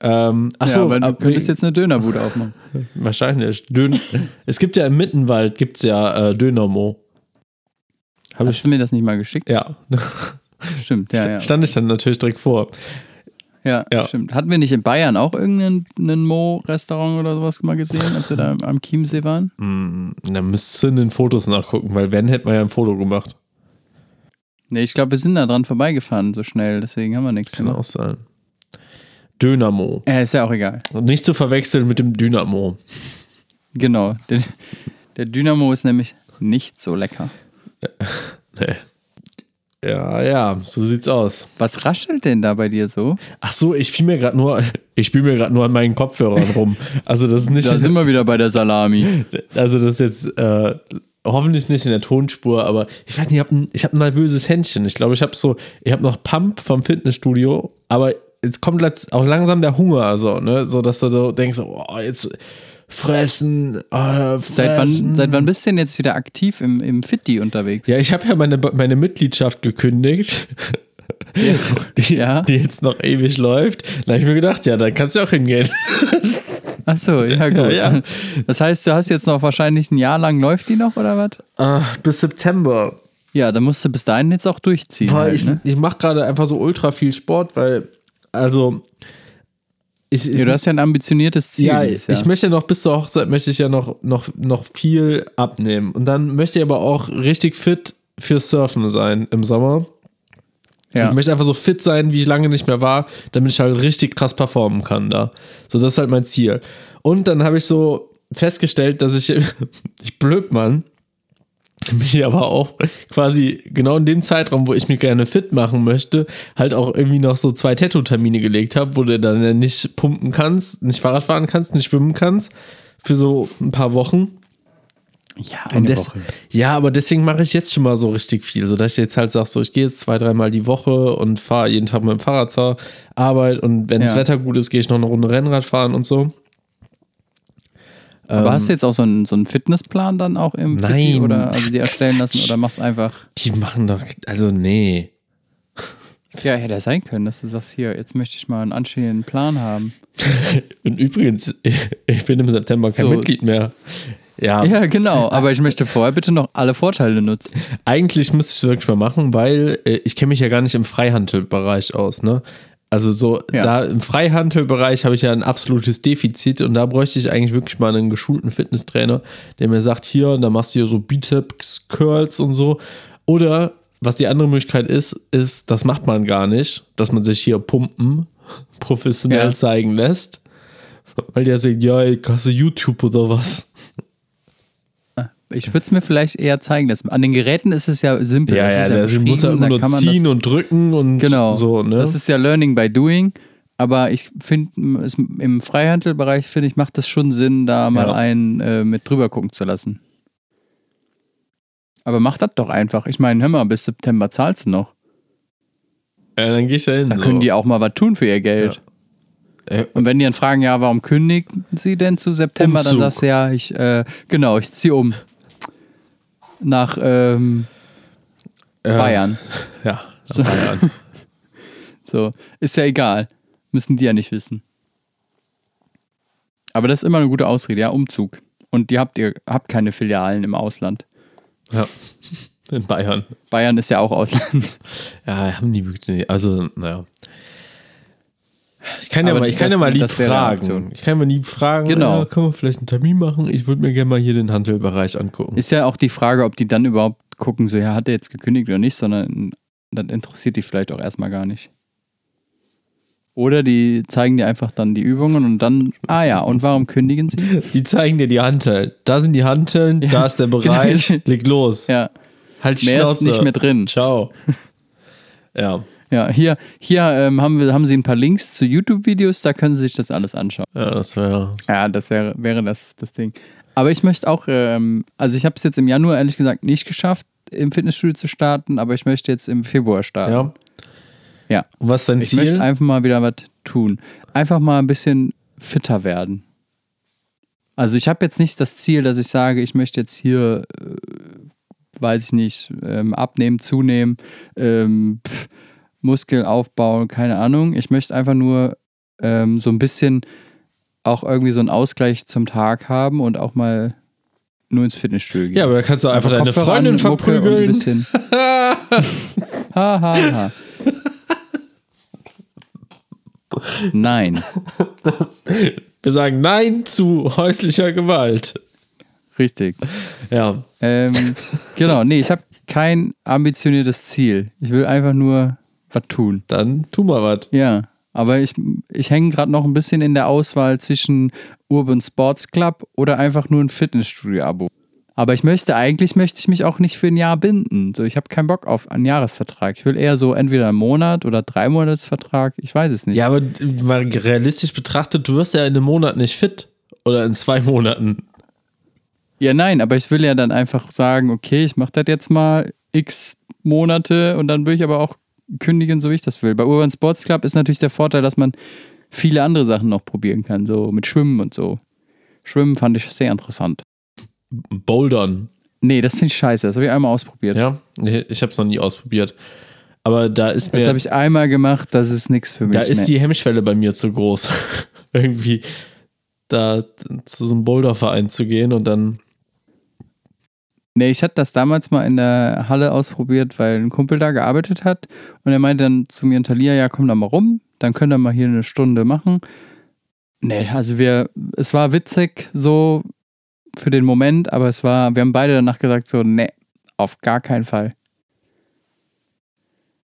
Ähm, ja, achso, aber du ab- könntest jetzt eine Dönerbude aufmachen. wahrscheinlich. Dön es gibt ja im Mittenwald gibt's ja äh, Dönermo. Ich Hast du mir das nicht mal geschickt? ja, Stimmt, ja, ja. stand ich dann natürlich direkt vor. Ja, Ja. stimmt. Hatten wir nicht in Bayern auch irgendeinen einen Mo-Restaurant oder sowas mal gesehen, als wir da am Chiemsee waren? Hm, da müsstest du in den Fotos nachgucken, weil wenn hätte man ja ein Foto gemacht. Nee, ich glaube, wir sind da dran vorbeigefahren so schnell, deswegen haben wir nichts Kann gemacht. auch sein. Dynamo. Äh, ist ja auch egal. Und nicht zu verwechseln mit dem Dynamo. Genau. Der, der Dynamo ist nämlich nicht so lecker. Nee. Ja, ja, so sieht's aus. Was raschelt denn da bei dir so? Ach so, ich spiele mir gerade nur, ich spiele mir gerade nur an meinen Kopfhörern rum. Also das ist nicht, Da sind wir wieder bei der Salami. also das ist jetzt äh, hoffentlich nicht in der Tonspur, aber ich weiß nicht, ich habe ein, ich hab ein nervöses Händchen. Ich glaube, ich habe so, ich habe noch Pump vom Fitnessstudio, aber jetzt kommt auch langsam der Hunger, so, ne, so dass du so denkst, oh, jetzt fressen, äh, fressen. Seit wann, seit wann bist du denn jetzt wieder aktiv im, im Fitti unterwegs? Ja, ich habe ja meine, meine Mitgliedschaft gekündigt. Die, Ja. die jetzt noch ewig läuft. Da habe ich mir gedacht, ja, dann kannst du auch hingehen. Ach so, ja gut. Ja, ja. Das heißt, du hast jetzt noch wahrscheinlich ein Jahr lang läuft die noch oder was? Ah, bis September. Ja, dann musst du bis dahin jetzt auch durchziehen. Weil halt, ich, ne? ich mache gerade einfach so ultra viel Sport, weil, also, ich, ich, ja, du hast ja ein ambitioniertes Ziel ja, ich möchte noch bis zur Hochzeit möchte ich ja noch, noch, noch viel abnehmen. Und dann möchte ich aber auch richtig fit fürs Surfen sein im Sommer. ja. Ich möchte einfach so fit sein, wie ich lange nicht mehr war, damit ich halt richtig krass performen kann da. So, das ist halt mein Ziel. Und dann habe ich so festgestellt, dass ich, ich blöd Mann, mich aber auch quasi genau in dem Zeitraum, wo ich mich gerne fit machen möchte, halt auch irgendwie noch so zwei Tattoo-Termine gelegt habe, wo du dann ja nicht pumpen kannst, nicht Fahrrad fahren kannst, nicht schwimmen kannst, für so ein paar Wochen. ja, Und eine des, Woche. ja, aber deswegen mache ich jetzt schon mal so richtig viel, so dass ich jetzt halt sage, so ich gehe jetzt zwei, dreimal die Woche und fahre jeden Tag mit dem Fahrrad zur Arbeit und wenn das Ja. Wetter gut ist, gehe ich noch eine Runde Rennrad fahren und so. Aber Ähm, hast du jetzt auch so einen, so einen Fitnessplan dann auch im Nein. Fitti oder also die erstellen lassen oder machst einfach. Die machen doch, also nee. Ja, hätte ja sein können, dass du sagst, hier, jetzt möchte ich mal einen anständigen Plan haben. Und übrigens, ich, ich bin im September kein So. Mitglied mehr. Ja, Ja, genau. Aber ich möchte vorher bitte noch alle Vorteile nutzen. eigentlich müsste ich es wirklich mal machen, weil äh, ich kenne mich ja gar nicht im Freihandelbereich aus, ne? Also so, Ja. da im Freihandelbereich habe ich ja ein absolutes Defizit und da bräuchte ich eigentlich wirklich mal einen geschulten Fitnesstrainer, der mir sagt, hier, da machst du hier so Bizeps, Curls und so. Oder was die andere Möglichkeit ist, ist, das macht man gar nicht, dass man sich hier pumpen professionell Ja. zeigen lässt. Weil der sagt, ja, hast du YouTube oder was? Ich würde es mir vielleicht eher zeigen lassen. An den Geräten ist es ja simpel. Ja, das ja, der beschrieben, muss ja immer nur ziehen das, und drücken und Genau. so, ne? Das ist ja Learning by Doing. Aber ich finde, im Freihandelbereich, finde ich, macht es schon Sinn, da mal Ja. einen äh, mit drüber gucken zu lassen. Aber mach das doch einfach. Ich meine, hör mal, bis September zahlst du noch. ja, dann gehe ich da hin. Da so. können die auch mal was tun für ihr Geld. Äh, Und wenn die dann fragen, ja, warum kündigen sie denn zu September, dann Umzug. sagst du ja, ich, äh, genau, ich ziehe um. Nach ähm, äh, Bayern. Ja, So. Bayern. So, ist ja egal. Müssen die ja nicht wissen. Aber das ist immer eine gute Ausrede, ja, Umzug. Und ihr habt, ihr habt keine Filialen im Ausland. ja. In Bayern. Bayern ist ja auch Ausland. Ja, haben die wirklich. Also, naja. Ich kann ja Aber mal, ich kann ja mal lieb fragen. Ich kann mal lieb fragen, Genau. ja, können wir vielleicht einen Termin machen? Ich würde mir gerne mal hier den Handelbereich angucken. Ist ja auch die Frage, ob die dann überhaupt gucken, so, ja, hat er jetzt gekündigt oder nicht, sondern das interessiert die vielleicht auch erstmal gar nicht. Oder die zeigen dir einfach dann die Übungen und dann, ah ja, und warum kündigen sie? Die zeigen dir die Hanteln. Da sind die Hanteln, da ist der Bereich. Leg los. Ja, Halt die mehr ist Schnauze. nicht mehr drin. Ciao. ja. Ja, hier, hier ähm, haben, wir, haben sie ein paar Links zu YouTube-Videos, da können sie sich das alles anschauen. Ja, das wäre. Ja, das wäre, wäre das, das Ding. Aber ich möchte auch, ähm, also ich habe es jetzt im Januar ehrlich gesagt nicht geschafft, im Fitnessstudio zu starten, aber ich möchte jetzt im Februar starten. Ja. Ja. Und was ist dein Ich möchte Ziel? einfach mal wieder was tun. Einfach mal ein bisschen fitter werden. Also ich habe jetzt nicht das Ziel, dass ich sage, ich möchte jetzt hier, äh, weiß ich nicht, ähm, abnehmen, zunehmen, ähm, pff, Muskelaufbau, keine Ahnung. Ich möchte einfach nur ähm, so ein bisschen auch irgendwie so einen Ausgleich zum Tag haben und auch mal nur ins Fitnessstudio gehen. Ja, aber da kannst du einfach deine Kopfhörer Freundin an, und Ein verprügeln. bisschen. ha, ha, ha. Nein, Wir sagen Nein zu häuslicher Gewalt. richtig. Ja. Ähm, genau, nee, ich habe kein ambitioniertes Ziel. Ich will einfach nur was tun. Dann tu mal was. Ja, aber ich, ich hänge gerade noch ein bisschen in der Auswahl zwischen Urban Sports Club oder einfach nur ein Fitnessstudio-Abo. Aber ich möchte, eigentlich möchte ich mich auch nicht für ein Jahr binden. So, ich habe keinen Bock auf einen Jahresvertrag. Ich will eher so entweder einen Monat oder drei Monatsvertrag. Ich weiß es nicht. Ja, aber mal realistisch betrachtet, du wirst ja in einem Monat nicht fit. Oder in zwei Monaten. Ja, nein, aber ich will ja dann einfach sagen, okay, ich mache das jetzt mal x Monate und dann will ich aber auch kündigen, so wie ich das will. Bei Urban Sports Club ist natürlich der Vorteil, dass man viele andere Sachen noch probieren kann, so mit Schwimmen und so. Schwimmen fand ich sehr interessant. Bouldern. Nee, das finde ich scheiße. Das habe ich einmal ausprobiert. Ja, ich habe es noch nie ausprobiert. Aber da ist Das mir, habe ich einmal gemacht, das ist nichts für mich. da ist die Hemmschwelle bei mir zu groß. Irgendwie da zu so einem Boulderverein zu gehen und dann, Nee, ich hatte das damals mal in der Halle ausprobiert, weil ein Kumpel da gearbeitet hat. Und er meinte dann zu mir und Talia, ja, komm da mal rum, dann könnt ihr mal hier eine Stunde machen. Nee, also wir, es war witzig so für den Moment, aber es war, wir haben beide danach gesagt, so, nee, auf gar keinen Fall.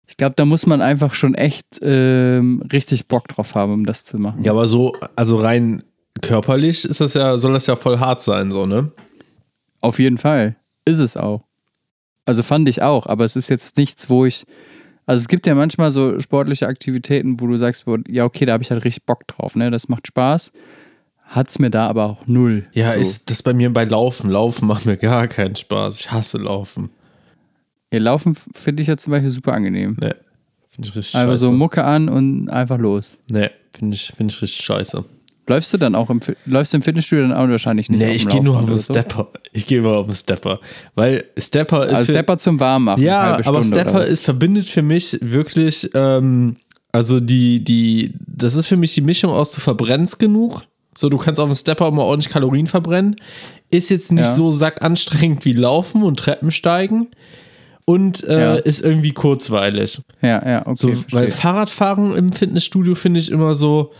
Ich glaube, da muss man einfach schon echt ähm, richtig Bock drauf haben, um das zu machen. ja, aber so, also rein körperlich ist das ja, soll das ja voll hart sein, so, ne? Auf jeden Fall. Ist es auch. Also fand ich auch, aber es ist jetzt nichts, wo ich. Also es gibt ja manchmal so sportliche Aktivitäten, wo du sagst, wo, ja, okay, da habe ich halt richtig Bock drauf, ne? Das macht Spaß. Hat's mir da aber auch null. Ja, so. ist das bei mir bei Laufen. Laufen macht mir gar keinen Spaß. Ich hasse Laufen. Ja, Laufen finde ich ja zum Beispiel super angenehm. Nee, finde ich richtig Einfach scheiße. so Mucke an und einfach los. nee, finde ich, find ich richtig scheiße. Läufst du dann auch im, läufst im Fitnessstudio dann auch wahrscheinlich nicht? Nee, ich gehe nur auf den oder so? Stepper. Ich gehe immer auf den Stepper. Weil Stepper ist. Also Stepper zum Warmmachen. ja, aber Stepper ist, verbindet für mich wirklich, ähm, also die, die, das ist für mich die Mischung aus, du verbrennst genug. So, du kannst auf dem Stepper immer ordentlich Kalorien verbrennen. Ist jetzt nicht Ja. so sackanstrengend wie Laufen und Treppensteigen. Und äh, Ja. ist irgendwie kurzweilig. Ja, ja, okay. So, weil Fahrradfahren im Fitnessstudio finde ich immer so,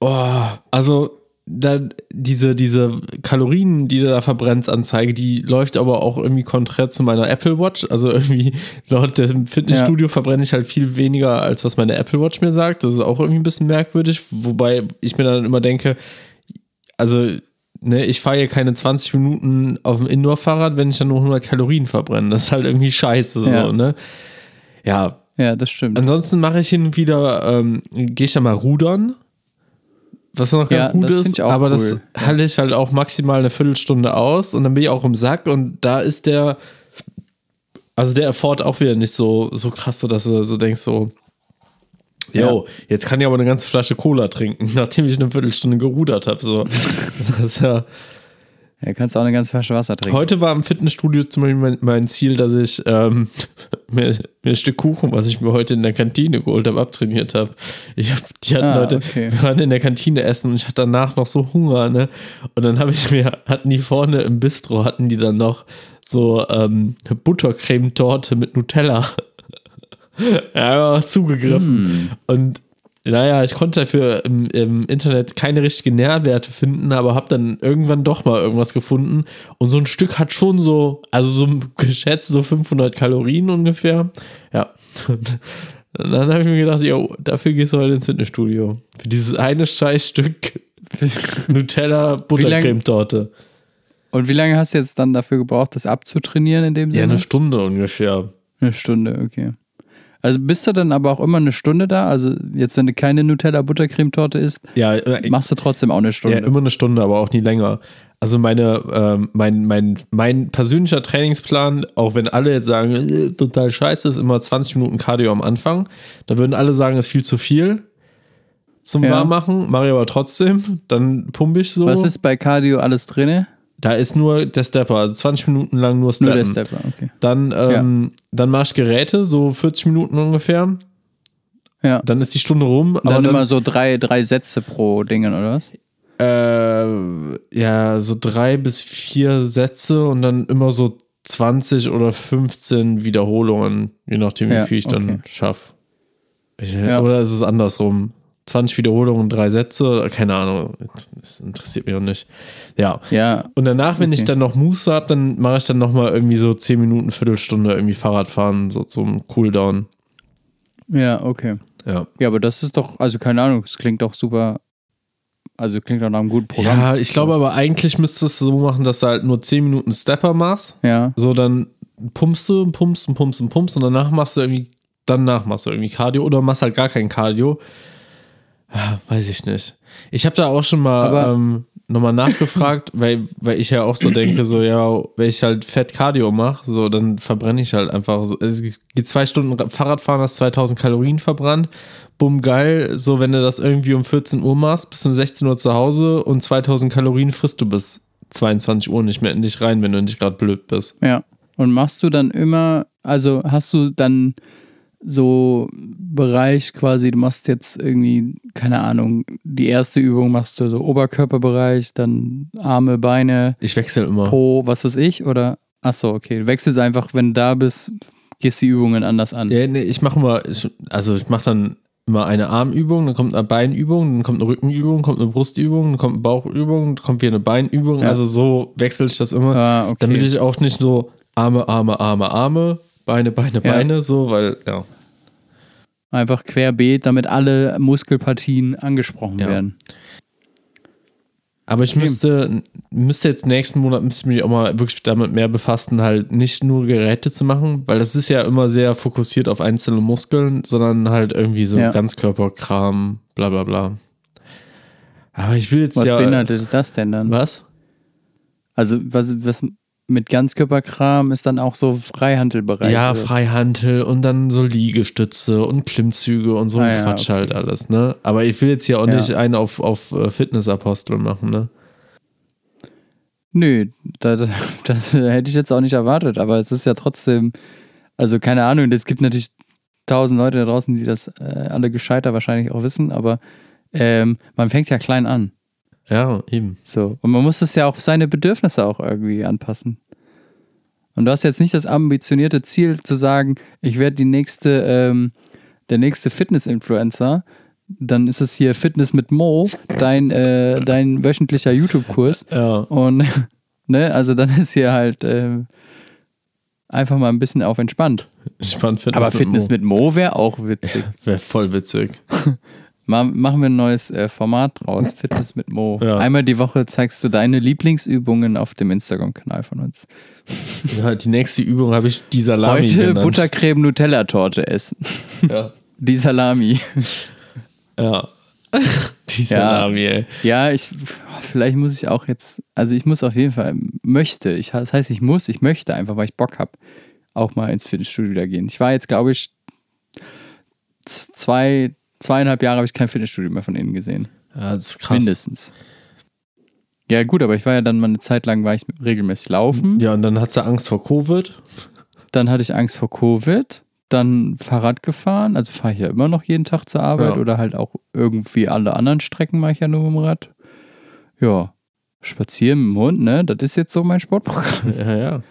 oh, also da, diese, diese Kalorien, die du da verbrennst, Anzeige, die läuft aber auch irgendwie konträr zu meiner Apple Watch. Also irgendwie laut dem Fitnessstudio verbrenne ich halt viel weniger, als was meine Apple Watch mir sagt. Das ist auch irgendwie ein bisschen merkwürdig, wobei ich mir dann immer denke, also ne, ich fahre hier keine 20 Minuten auf dem Indoor-Fahrrad, wenn ich dann nur 100 Kalorien verbrenne. Das ist halt irgendwie scheiße Ja. so, ne? Ja, ja, das stimmt. Ansonsten mache ich hin und wieder, ähm, gehe ich da mal rudern, was noch ganz Ja, gut das ist, aber das cool. halte ich halt auch maximal eine Viertelstunde aus und dann bin ich auch im Sack und da ist der, also der Effort auch wieder nicht so, so krass, so dass du so denkst so, yo, jetzt kann ich aber eine ganze Flasche Cola trinken, nachdem ich eine Viertelstunde gerudert habe. So. Das ist ja, Ja, kannst auch eine ganze Flasche Wasser trinken. Heute war im Fitnessstudio zum Beispiel mein, mein Ziel, dass ich ähm, mir, mir ein Stück Kuchen, was ich mir heute in der Kantine geholt habe, abtrainiert habe. Ich hab, die hatten Ah, heute, okay. wir waren in der Kantine essen und ich hatte danach noch so Hunger, ne? Und dann habe ich mir, hatten die vorne im Bistro, hatten die dann noch so ähm, Buttercremetorte mit Nutella. ja, zugegriffen. Hm. Und naja, ich konnte dafür im, im Internet keine richtigen Nährwerte finden, aber habe dann irgendwann doch mal irgendwas gefunden. Und so ein Stück hat schon so, also so geschätzt so 500 Kalorien ungefähr. Ja. Und dann habe ich mir gedacht, jo, dafür gehst du heute ins Fitnessstudio. Für dieses eine Scheißstück Nutella Buttercremetorte. Und wie lange hast du jetzt dann dafür gebraucht, das abzutrainieren in dem Ja, Sinne? eine Stunde ungefähr. Eine Stunde, okay. Also bist du dann aber auch immer eine Stunde da? Also jetzt, wenn du keine Nutella-Buttercremetorte isst, Ja, äh, machst du trotzdem auch eine Stunde. Ja, immer eine Stunde, aber auch nie länger. Also meine, ähm, mein, mein, mein persönlicher Trainingsplan, auch wenn alle jetzt sagen, äh, total scheiße, ist immer 20 Minuten Cardio am Anfang. Da würden alle sagen, ist viel zu viel zum Ja. Warmmachen, mache ich aber trotzdem. Dann pumpe ich so. Was ist bei Cardio alles drin? Da ist nur der Stepper, also 20 Minuten lang nur Nur der Stepper, okay. Dann, ähm, dann mache ich Geräte, so 40 Minuten ungefähr. Ja. Dann ist die Stunde rum. dann, aber dann immer so drei, drei Sätze pro Dingen, oder was? Äh, ja, so drei bis vier Sätze und dann immer so 20 oder 15 Wiederholungen, je nachdem, wie Ja, viel ich dann okay. schaffe. Ja. Oder ist es andersrum? 20 Wiederholungen, drei Sätze, keine Ahnung. Das interessiert mich auch nicht. Ja. Ja, Und danach, wenn ich Okay. dann noch Muße habe, dann mache ich dann nochmal irgendwie so 10 Minuten, Viertelstunde irgendwie Fahrradfahren, so zum Cooldown. ja, okay. Ja. Ja, aber das ist doch, also keine Ahnung, das klingt doch super Also klingt doch nach einem guten Programm. Ja, ich glaube aber eigentlich müsstest du es so machen, dass du halt nur 10 Minuten Stepper machst. Ja. So, dann pumpst du und pumpst und pumpst und pumpst und danach machst du irgendwie, danach machst du irgendwie Cardio oder machst halt gar kein Cardio. Ja, weiß ich nicht. Ich habe da auch schon mal Aber- ähm, nochmal nachgefragt, weil, weil ich ja auch so denke, so, ja, wenn ich halt fett Cardio mache, so, dann verbrenne ich halt einfach so. Es geht zwei Stunden Fahrradfahren, hast 2000 Kalorien verbrannt. Bumm, geil. So, wenn du das irgendwie um 14 Uhr machst, bist du um 16 Uhr zu Hause und 2000 Kalorien frisst du bis 22 Uhr nicht mehr in dich rein, wenn du nicht gerade blöd bist. Ja. Und machst du dann immer, also hast du dann so Bereich quasi, du machst jetzt irgendwie, keine Ahnung, die erste Übung machst du so Oberkörperbereich, dann Arme, Beine, Ich wechsle immer. Po, was weiß ich, oder? Achso, okay. Du wechselst einfach, wenn du da bist, gehst die Übungen anders an. Ja, nee, ich mache immer, ich, also ich mache dann immer eine Armübung, dann kommt eine Beinübung, dann kommt eine Rückenübung, kommt eine Brustübung, dann kommt eine Bauchübung, dann kommt wieder eine Beinübung. Ja. Also so wechsle ich das immer, Ah, okay. damit ich auch nicht so Arme, Arme, Arme, Arme, Beine, Beine, Ja. Beine, so, weil, ja. Einfach querbeet, damit alle Muskelpartien angesprochen Ja. werden. Aber ich müsste, müsste jetzt nächsten Monat müsste ich mich auch mal wirklich damit mehr befassen, halt nicht nur Geräte zu machen, weil das ist ja immer sehr fokussiert auf einzelne Muskeln, sondern halt irgendwie so Ja. Ganzkörperkram, bla bla bla. Aber ich will jetzt Was ja. beinhaltet das denn dann? Was? Also, was, was mit Ganzkörperkram ist dann auch so Freihandelbereich. Ja, oder? Freihantel und dann so Liegestütze und Klimmzüge und so ein Ah, ja, Quatsch okay. halt alles, ne? Aber ich will jetzt hier auch Ja. nicht einen auf, auf äh, Fitnessapostel machen, ne? Nö, da, da- das hätte ich jetzt auch nicht erwartet, aber es ist ja trotzdem, also keine Ahnung, es gibt natürlich tausend Leute da draußen, die das äh, alle gescheiter wahrscheinlich auch wissen, aber ähm, man fängt ja klein an. Ja, eben. So. Und man muss es ja auf seine Bedürfnisse auch irgendwie anpassen. Und du hast jetzt nicht das ambitionierte Ziel zu sagen, ich werde die nächste, ähm, der nächste Fitness-Influencer. Dann ist es hier Fitness mit Mo, dein, äh, dein wöchentlicher YouTube-Kurs. Ja. Und, ne, also dann ist hier halt ähm, einfach mal ein bisschen auf entspannt. Spannend Fitness Aber Fitness Mo. mit Mo wäre auch witzig. Wäre voll witzig. Ma machen wir ein neues äh, Format draus, Fitness mit Mo. Ja. Einmal die Woche zeigst du deine Lieblingsübungen auf dem Instagram-Kanal von uns. Ja, die nächste Übung habe ich die Salami Heute genannt. Buttercreme-Nutella-Torte essen. Ja. Die Salami. ja. die Salami, ey. Ja, ich, vielleicht muss ich auch jetzt, also ich muss auf jeden Fall, möchte, ich, das heißt, ich muss, ich möchte einfach, weil ich Bock habe, auch mal ins Fitnessstudio wieder gehen. Ich war jetzt, glaube ich, zwei, zweieinhalb Jahre habe ich kein Fitnessstudio mehr von innen gesehen. Ja, das ist krass. Mindestens. Ja, gut, aber ich war ja dann mal eine Zeit lang, war ich regelmäßig laufen. Ja, und dann hat sie Angst vor Covid. Dann hatte ich Angst vor Covid. Dann Fahrrad gefahren. Also fahre ich ja immer noch jeden Tag zur Arbeit Ja. oder halt auch irgendwie alle anderen Strecken mache ich ja nur mit dem Rad. Ja. Spazieren mit dem Hund, ne? Das ist jetzt so mein Sportprogramm. Ja, ja.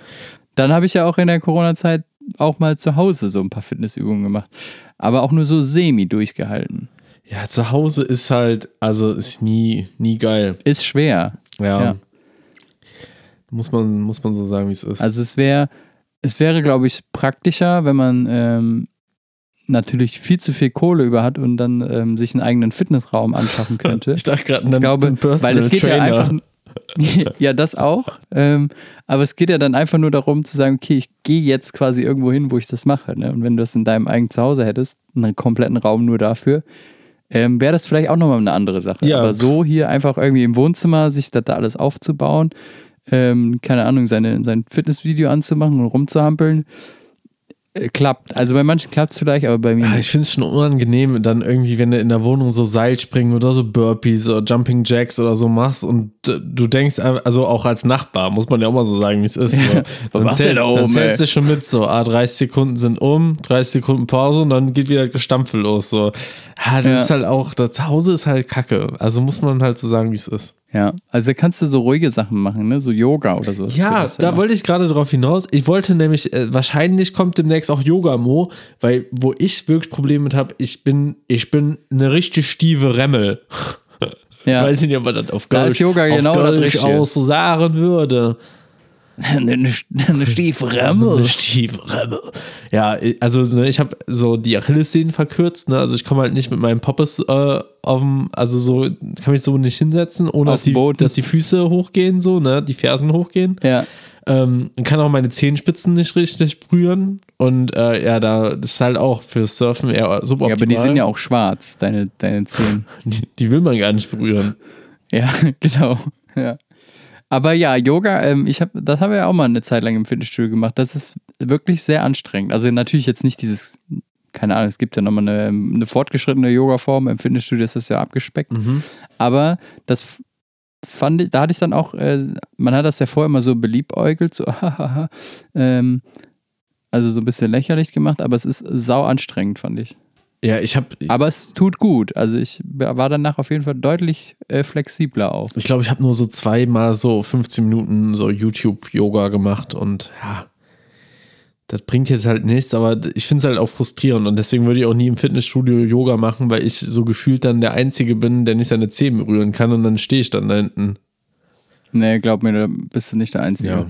Dann habe ich ja auch in der Corona-Zeit auch mal zu Hause so ein paar Fitnessübungen gemacht. Aber auch nur so semi durchgehalten. Ja, zu Hause ist halt, also ist nie, nie geil. Ist schwer. Ja. Ja. Muss, man, muss man so sagen, wie es ist. Also es wäre, es wäre, glaube ich, praktischer, wenn man ähm, natürlich viel zu viel Kohle über hat und dann ähm, sich einen eigenen Fitnessraum anschaffen könnte. ich dachte gerade, Ich glaube, weil es geht ja einfach. Ja, das auch. Ähm, aber es geht ja dann einfach nur darum zu sagen, okay, ich gehe jetzt quasi irgendwo hin, wo ich das mache. Ne? Und wenn du das in deinem eigenen Zuhause hättest, einen kompletten Raum nur dafür, ähm, wäre das vielleicht auch nochmal eine andere Sache. Ja. Aber so hier einfach irgendwie im Wohnzimmer sich das da alles aufzubauen, ähm, keine Ahnung, seine, sein Fitnessvideo anzumachen und rumzuhampeln, klappt. Also bei manchen klappt es vielleicht, aber bei mir nicht. ich finde es schon unangenehm, dann irgendwie, wenn du in der Wohnung so Seilspringen oder so Burpees oder Jumping Jacks oder so machst und äh, du denkst, also auch als Nachbar, muss man ja auch mal so sagen, wie es ist. So. Dann, zähl, da dann oben, zählst ey? du schon mit, so, ah, 30 Sekunden sind um, 30 Sekunden Pause und dann geht wieder das Gestampfe los. So. Ja, das Ja. ist halt auch, das Zuhause ist halt kacke. Also muss man halt so sagen, wie es ist. Ja, also da kannst du so ruhige Sachen machen, ne? So Yoga oder so. Ja, da wollte ich gerade drauf hinaus. Ich wollte nämlich, äh, wahrscheinlich kommt demnächst auch Yoga-Mo, weil wo ich wirklich Probleme mit habe, ich bin, ich bin eine richtig stive Remmel. ja. Weiß ich nicht, ob man das auf Da Gölsch, ist Yoga genau auch so sagen würde. Eine, eine Stieframme. Eine Stiefremme. Ja, also ne, ich habe so die Achillessehnen verkürzt, ne? Also ich komme halt nicht mit meinem Poppes äh, auf dem, also so, kann mich so nicht hinsetzen, ohne dass die, dass die Füße hochgehen, so, ne? Die Fersen hochgehen. Ja. Ähm, und kann auch meine Zehenspitzen nicht richtig berühren. Und äh, ja, da das ist halt auch für Surfen eher suboptimal. ja, aber die sind ja auch schwarz, deine, deine Zehen. Die, die will man gar nicht berühren. Ja, genau. Ja. Aber ja, Yoga, ähm, ich hab, das habe ich ja auch mal eine Zeit lang im Fitnessstudio gemacht. Das ist wirklich sehr anstrengend. Also natürlich jetzt nicht dieses, keine Ahnung, es gibt ja nochmal eine, eine fortgeschrittene Yoga-Form. Im Fitnessstudio ist das ja abgespeckt. Mhm. Aber das fand ich, da hatte ich dann auch, äh, man hat das ja vorher immer so beliebäugelt, so, hahaha, ähm, also so ein bisschen lächerlich gemacht, aber es ist sau anstrengend, fand ich. Ja, ich habe, Aber es tut gut. Also ich war danach auf jeden Fall deutlich äh, flexibler auch. ich glaube, ich habe nur so zweimal so 15 Minuten so YouTube-Yoga gemacht und ja, das bringt jetzt halt nichts, aber ich finde es halt auch frustrierend und deswegen würde ich auch nie im Fitnessstudio Yoga machen, weil ich so gefühlt dann der Einzige bin, der nicht seine Zehen berühren kann und dann stehe ich dann da hinten. Nee, glaub mir, da bist du nicht der Einzige. Ja.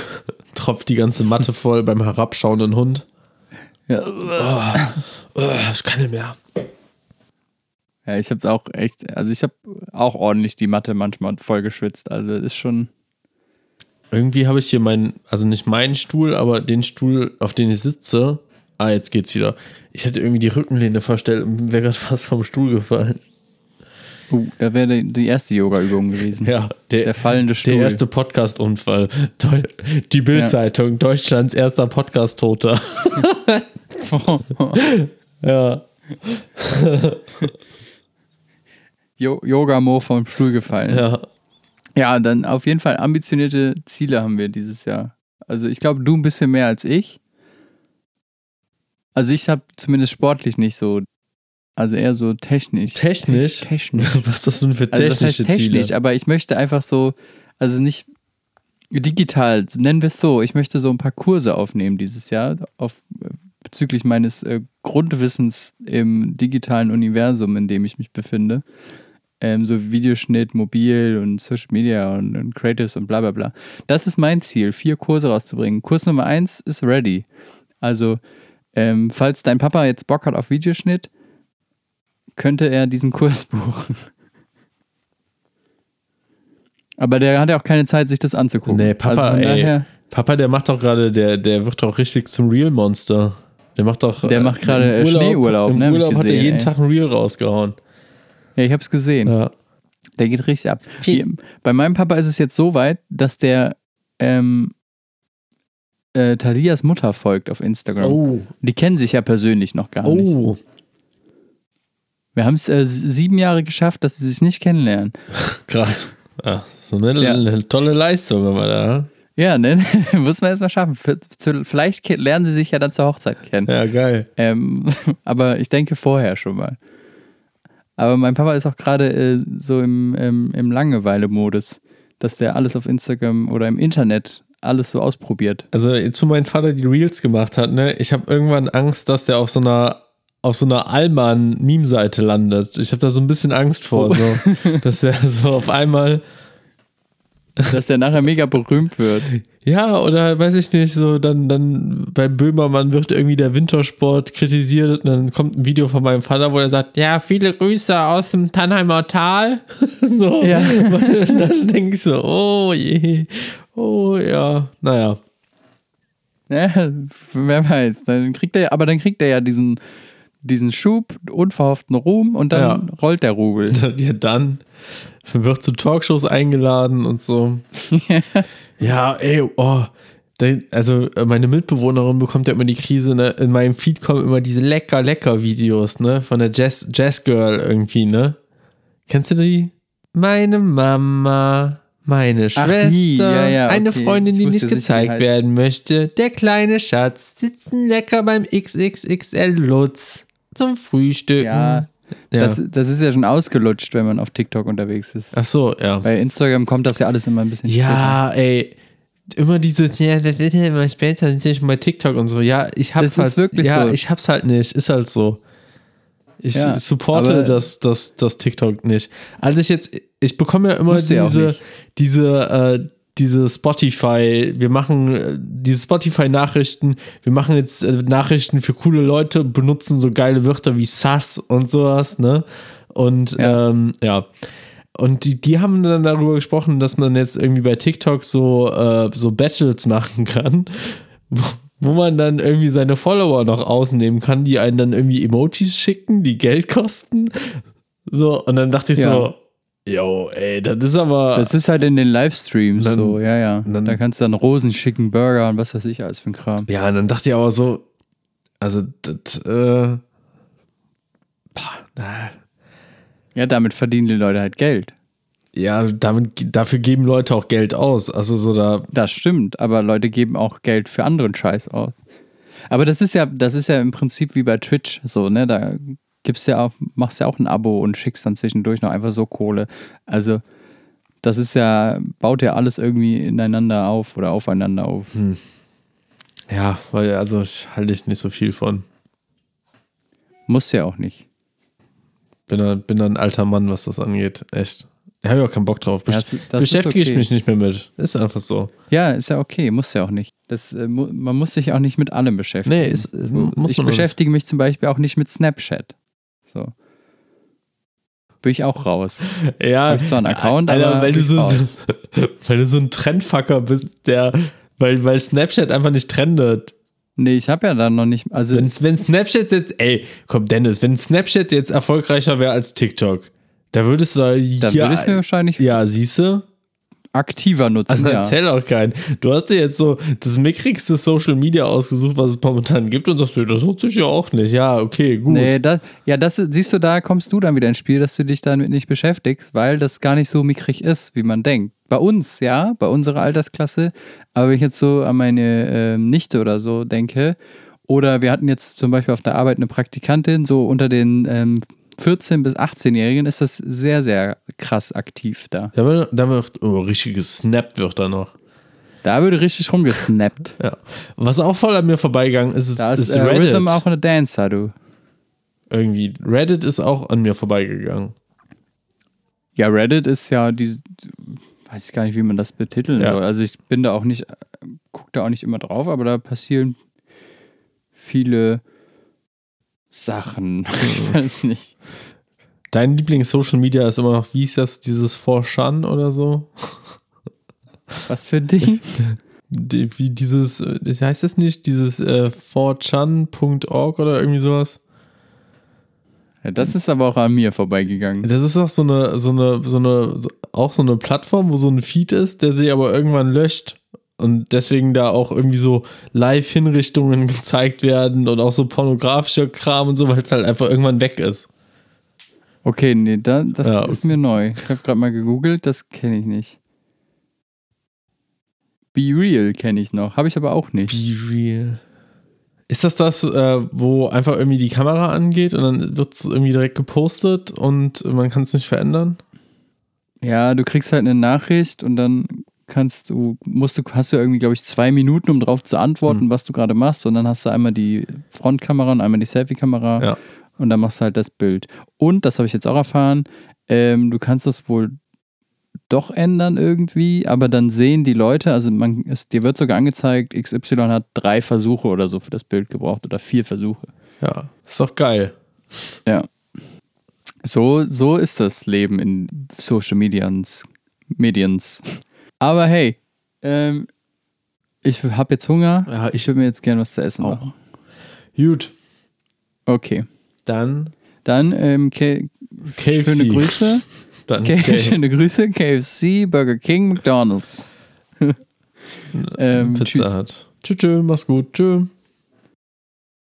Tropft die ganze Matte voll beim herabschauenden Hund. Ja, Oh, ich kann nicht mehr. ja ich habe auch echt, also ich habe auch ordentlich die Matte manchmal voll geschwitzt. Also ist schon, Irgendwie habe ich hier meinen, also nicht meinen Stuhl, aber den Stuhl, auf den ich sitze. Ah, jetzt geht's wieder. Ich hätte irgendwie die Rückenlehne verstellt und wäre gerade fast vom Stuhl gefallen. uh, da wäre die erste Yoga-Übung gewesen. Ja, der, Der fallende Stuhl. der erste Podcast-Unfall. Die Bild-Zeitung, Deutschlands erster Podcast-Toter. ja. Jo Yoga-Mo vom Stuhl gefallen. Ja. Ja, dann auf jeden Fall ambitionierte Ziele haben wir dieses Jahr. Also ich glaube, du ein bisschen mehr als ich. Also ich habe zumindest sportlich nicht so, also eher so technisch. Technisch? Technisch. Was ist das denn für Also das technische heißt technisch, Ziele? aber ich möchte einfach so, also nicht digital, nennen wir es so, ich möchte so ein paar Kurse aufnehmen dieses Jahr auf, bezüglich meines äh, Grundwissens im digitalen Universum, in dem ich mich befinde. Ähm, so Videoschnitt, Mobil und Social Media und, und Creatives und bla bla bla. Das ist mein Ziel, vier Kurse rauszubringen. Kurs Nummer eins ist ready. Also, ähm, falls dein Papa jetzt Bock hat auf Videoschnitt, könnte er diesen Kurs buchen. Aber der hat ja auch keine Zeit, sich das anzugucken. Nee, Papa, also ey. Papa, der macht doch gerade, der, der wird doch richtig zum Real-Monster. Der macht doch. Der macht gerade, im äh, Schneeurlaub, Im ne, Urlaub hat er gesehen, jeden ey. Tag ein Reel rausgehauen. ja, ich hab's gesehen. Ja. Der geht richtig ab. Wie, bei meinem Papa ist es jetzt so weit, dass der ähm, äh, Thalias Mutter folgt auf Instagram. Oh, Die kennen sich ja persönlich noch gar nicht. oh. Wir haben es äh, sieben Jahre geschafft, dass sie sich nicht kennenlernen. Krass. Ja, so eine, Ja. eine tolle Leistung aber da. Ja, ne? Muss man erstmal schaffen. Zu, vielleicht lernen sie sich ja dann zur Hochzeit kennen. Ja, geil. Ähm, aber ich denke vorher schon mal. Aber mein Papa ist auch gerade äh, so im, im, im Langeweile-Modus, dass der alles auf Instagram oder im Internet alles so ausprobiert. Also, jetzt, wo mein Vater die Reels gemacht hat, ne, ich habe irgendwann Angst, dass der auf so einer auf so einer Allmann-Meme-Seite landet. Ich habe da so ein bisschen Angst vor, so, dass er so auf einmal, Dass der nachher mega berühmt wird. ja, oder weiß ich nicht, so dann, dann bei Böhmermann wird irgendwie der Wintersport kritisiert und dann kommt ein Video von meinem Vater, wo er sagt, ja, viele Grüße aus dem Tannheimer Tal. so. Ja. Dann denke ich so, oh je, oh ja, naja. Ja, wer weiß. Dann kriegt er, aber dann kriegt er ja diesen, diesen Schub, unverhofften Ruhm und dann Ja. rollt der Rubel. Ja, dann wird zu Talkshows eingeladen und so. ja, ey, oh. Also äh, meine Mitbewohnerin bekommt ja immer die Krise, ne? In meinem Feed kommen immer diese lecker, lecker Videos, ne? Von der Jazz, Jazz Girl irgendwie, ne? Kennst du die? Meine Mama, meine Schwester, die, ja, ja, eine okay. Freundin, Ich die nicht gezeigt werden möchte, der kleine Schatz, sitzen lecker beim XXXL Lutz zum Frühstücken. Ja, ja. Das, das ist ja schon ausgelutscht, wenn man auf TikTok unterwegs ist. Ach so, ja. Bei Instagram kommt das ja alles immer ein bisschen Ja, ey. Immer diese, ja, das wird ja immer später, schon bei TikTok und so. Ja, ich hab's Das ist halt, wirklich ja, so. ich hab's halt nicht. Ist halt so. Ich Ja, supporte das, das, das TikTok nicht. Also ich jetzt, ich bekomme ja immer diese, diese, äh, diese Spotify, wir machen äh, diese Spotify-Nachrichten, wir machen jetzt äh, Nachrichten für coole Leute, benutzen so geile Wörter wie Sass und sowas, ne? Und ja. Ähm, ja. Und die, die haben dann darüber gesprochen, dass man jetzt irgendwie bei TikTok so, äh, so Battles machen kann, wo man dann irgendwie seine Follower noch ausnehmen kann, die einen dann irgendwie Emojis schicken, die Geld kosten. So, und dann dachte ich ja. so, yo, ey, das ist aber. Das ist halt in den Livestreams dann, so, ja, ja. Dann, da kannst du dann Rosen schicken, Burger und was weiß ich alles für ein Kram. Ja, und dann dachte ich aber so, also, das, äh. Boah, ja, damit verdienen die Leute halt Geld. Ja, damit, dafür geben Leute auch Geld aus. Also so da. Das stimmt, aber Leute geben auch Geld für anderen Scheiß aus. Aber das ist ja, das ist ja im Prinzip wie bei Twitch so, ne? Da gibst ja auch, machst ja auch ein Abo und schickst dann zwischendurch noch einfach so Kohle. Also, das ist ja, baut ja alles irgendwie ineinander auf oder aufeinander auf. Hm. Ja, weil, also halte ich nicht so viel von. Muss ja auch nicht. Bin da, bin da ein alter Mann, was das angeht. Echt. Ich habe ja auch keinen Bock drauf. Besch ja, beschäftige okay. ich mich nicht mehr mit. Ist einfach so. Ja, ist ja okay. Muss ja auch nicht. Das, äh, man muss sich auch nicht mit allem beschäftigen. Nee, ist, ist, muss ich beschäftige mich zum Beispiel auch nicht mit Snapchat. So. Bin ich auch raus. Ja. Hab ich zwar einen Account, Alter, aber. Weil du, so, weil du so ein Trendfucker bist, der. Weil, weil Snapchat einfach nicht trendet. Nee, ich habe ja dann noch nicht. Also wenn, wenn Snapchat jetzt. Ey, komm, Dennis, wenn Snapchat jetzt erfolgreicher wäre als TikTok, da würdest du da. Dann ja, würde ich mir wahrscheinlich. Ja, siehst du? Aktiver nutzen. Also ja. erzähl auch keinen. Du hast dir jetzt so das mickrigste Social Media ausgesucht, was es momentan gibt und sagst, du, das nutze ich ja auch nicht. Ja, okay, gut. Nee, das, ja, das siehst du, da kommst du dann wieder ins Spiel, dass du dich damit nicht beschäftigst, weil das gar nicht so mickrig ist, wie man denkt. Bei uns, ja, bei unserer Altersklasse. Aber wenn ich jetzt so an meine äh, Nichte oder so denke, oder wir hatten jetzt zum Beispiel auf der Arbeit eine Praktikantin, so unter den ähm, 14- bis 18-Jährigen ist das sehr, sehr krass aktiv da. Da wird, da wird oh, richtig gesnappt wird da noch. Da würde richtig rumgesnappt. ja. Was auch voll an mir vorbeigegangen ist, ist, da ist, ist äh, Reddit. Rhythm auch eine Dancer, du. Irgendwie. Reddit ist auch an mir vorbeigegangen. Ja, Reddit ist ja die, weiß ich gar nicht, wie man das betiteln ja. soll. Also ich bin da auch nicht, gucke da auch nicht immer drauf, aber da passieren viele Sachen. ich weiß nicht. Dein Lieblings-Social Media ist immer noch, wie ist das, dieses 4chan oder so? Was für Ding? wie dieses, das heißt das nicht, dieses äh, 4chan.org oder irgendwie sowas? Ja, das ist aber auch an mir vorbeigegangen. Das ist auch so eine, so eine, so eine, auch so eine Plattform, wo so ein Feed ist, der sich aber irgendwann löscht und deswegen da auch irgendwie so Live-Hinrichtungen gezeigt werden und auch so pornografischer Kram und so, weil es halt einfach irgendwann weg ist. Okay, nee, da, das ja. ist mir neu. Ich habe gerade mal gegoogelt, das kenne ich nicht. Be Real kenne ich noch, habe ich aber auch nicht. Be Real. Ist das das, äh, wo einfach irgendwie die Kamera angeht und dann wird es irgendwie direkt gepostet und man kann es nicht verändern? Ja, du kriegst halt eine Nachricht und dann kannst du, musst du, hast du irgendwie, glaube ich, zwei Minuten, um darauf zu antworten, mhm. was du gerade machst. Und dann hast du einmal die Frontkamera und einmal die Selfie-Kamera. Ja. Und dann machst du halt das Bild. Und, das habe ich jetzt auch erfahren, ähm, du kannst das wohl doch ändern irgendwie, aber dann sehen die Leute, also man, es, dir wird sogar angezeigt, XY hat drei Versuche oder so für das Bild gebraucht oder vier Versuche. Ja, ist doch geil. Ja. So, so ist das Leben in Social Medians. Medians. Aber hey, ähm, ich habe jetzt Hunger. Ja, ich würde mir jetzt gerne was zu essen auch. machen. Gut. Okay. Dann. Dann ähm, K KFC. schöne Grüße. Dann K schöne Grüße. KFC, Burger King, McDonald's. ähm, Pizza tschüss. hat. Tschüss, tschüss, mach's gut. Tschüss.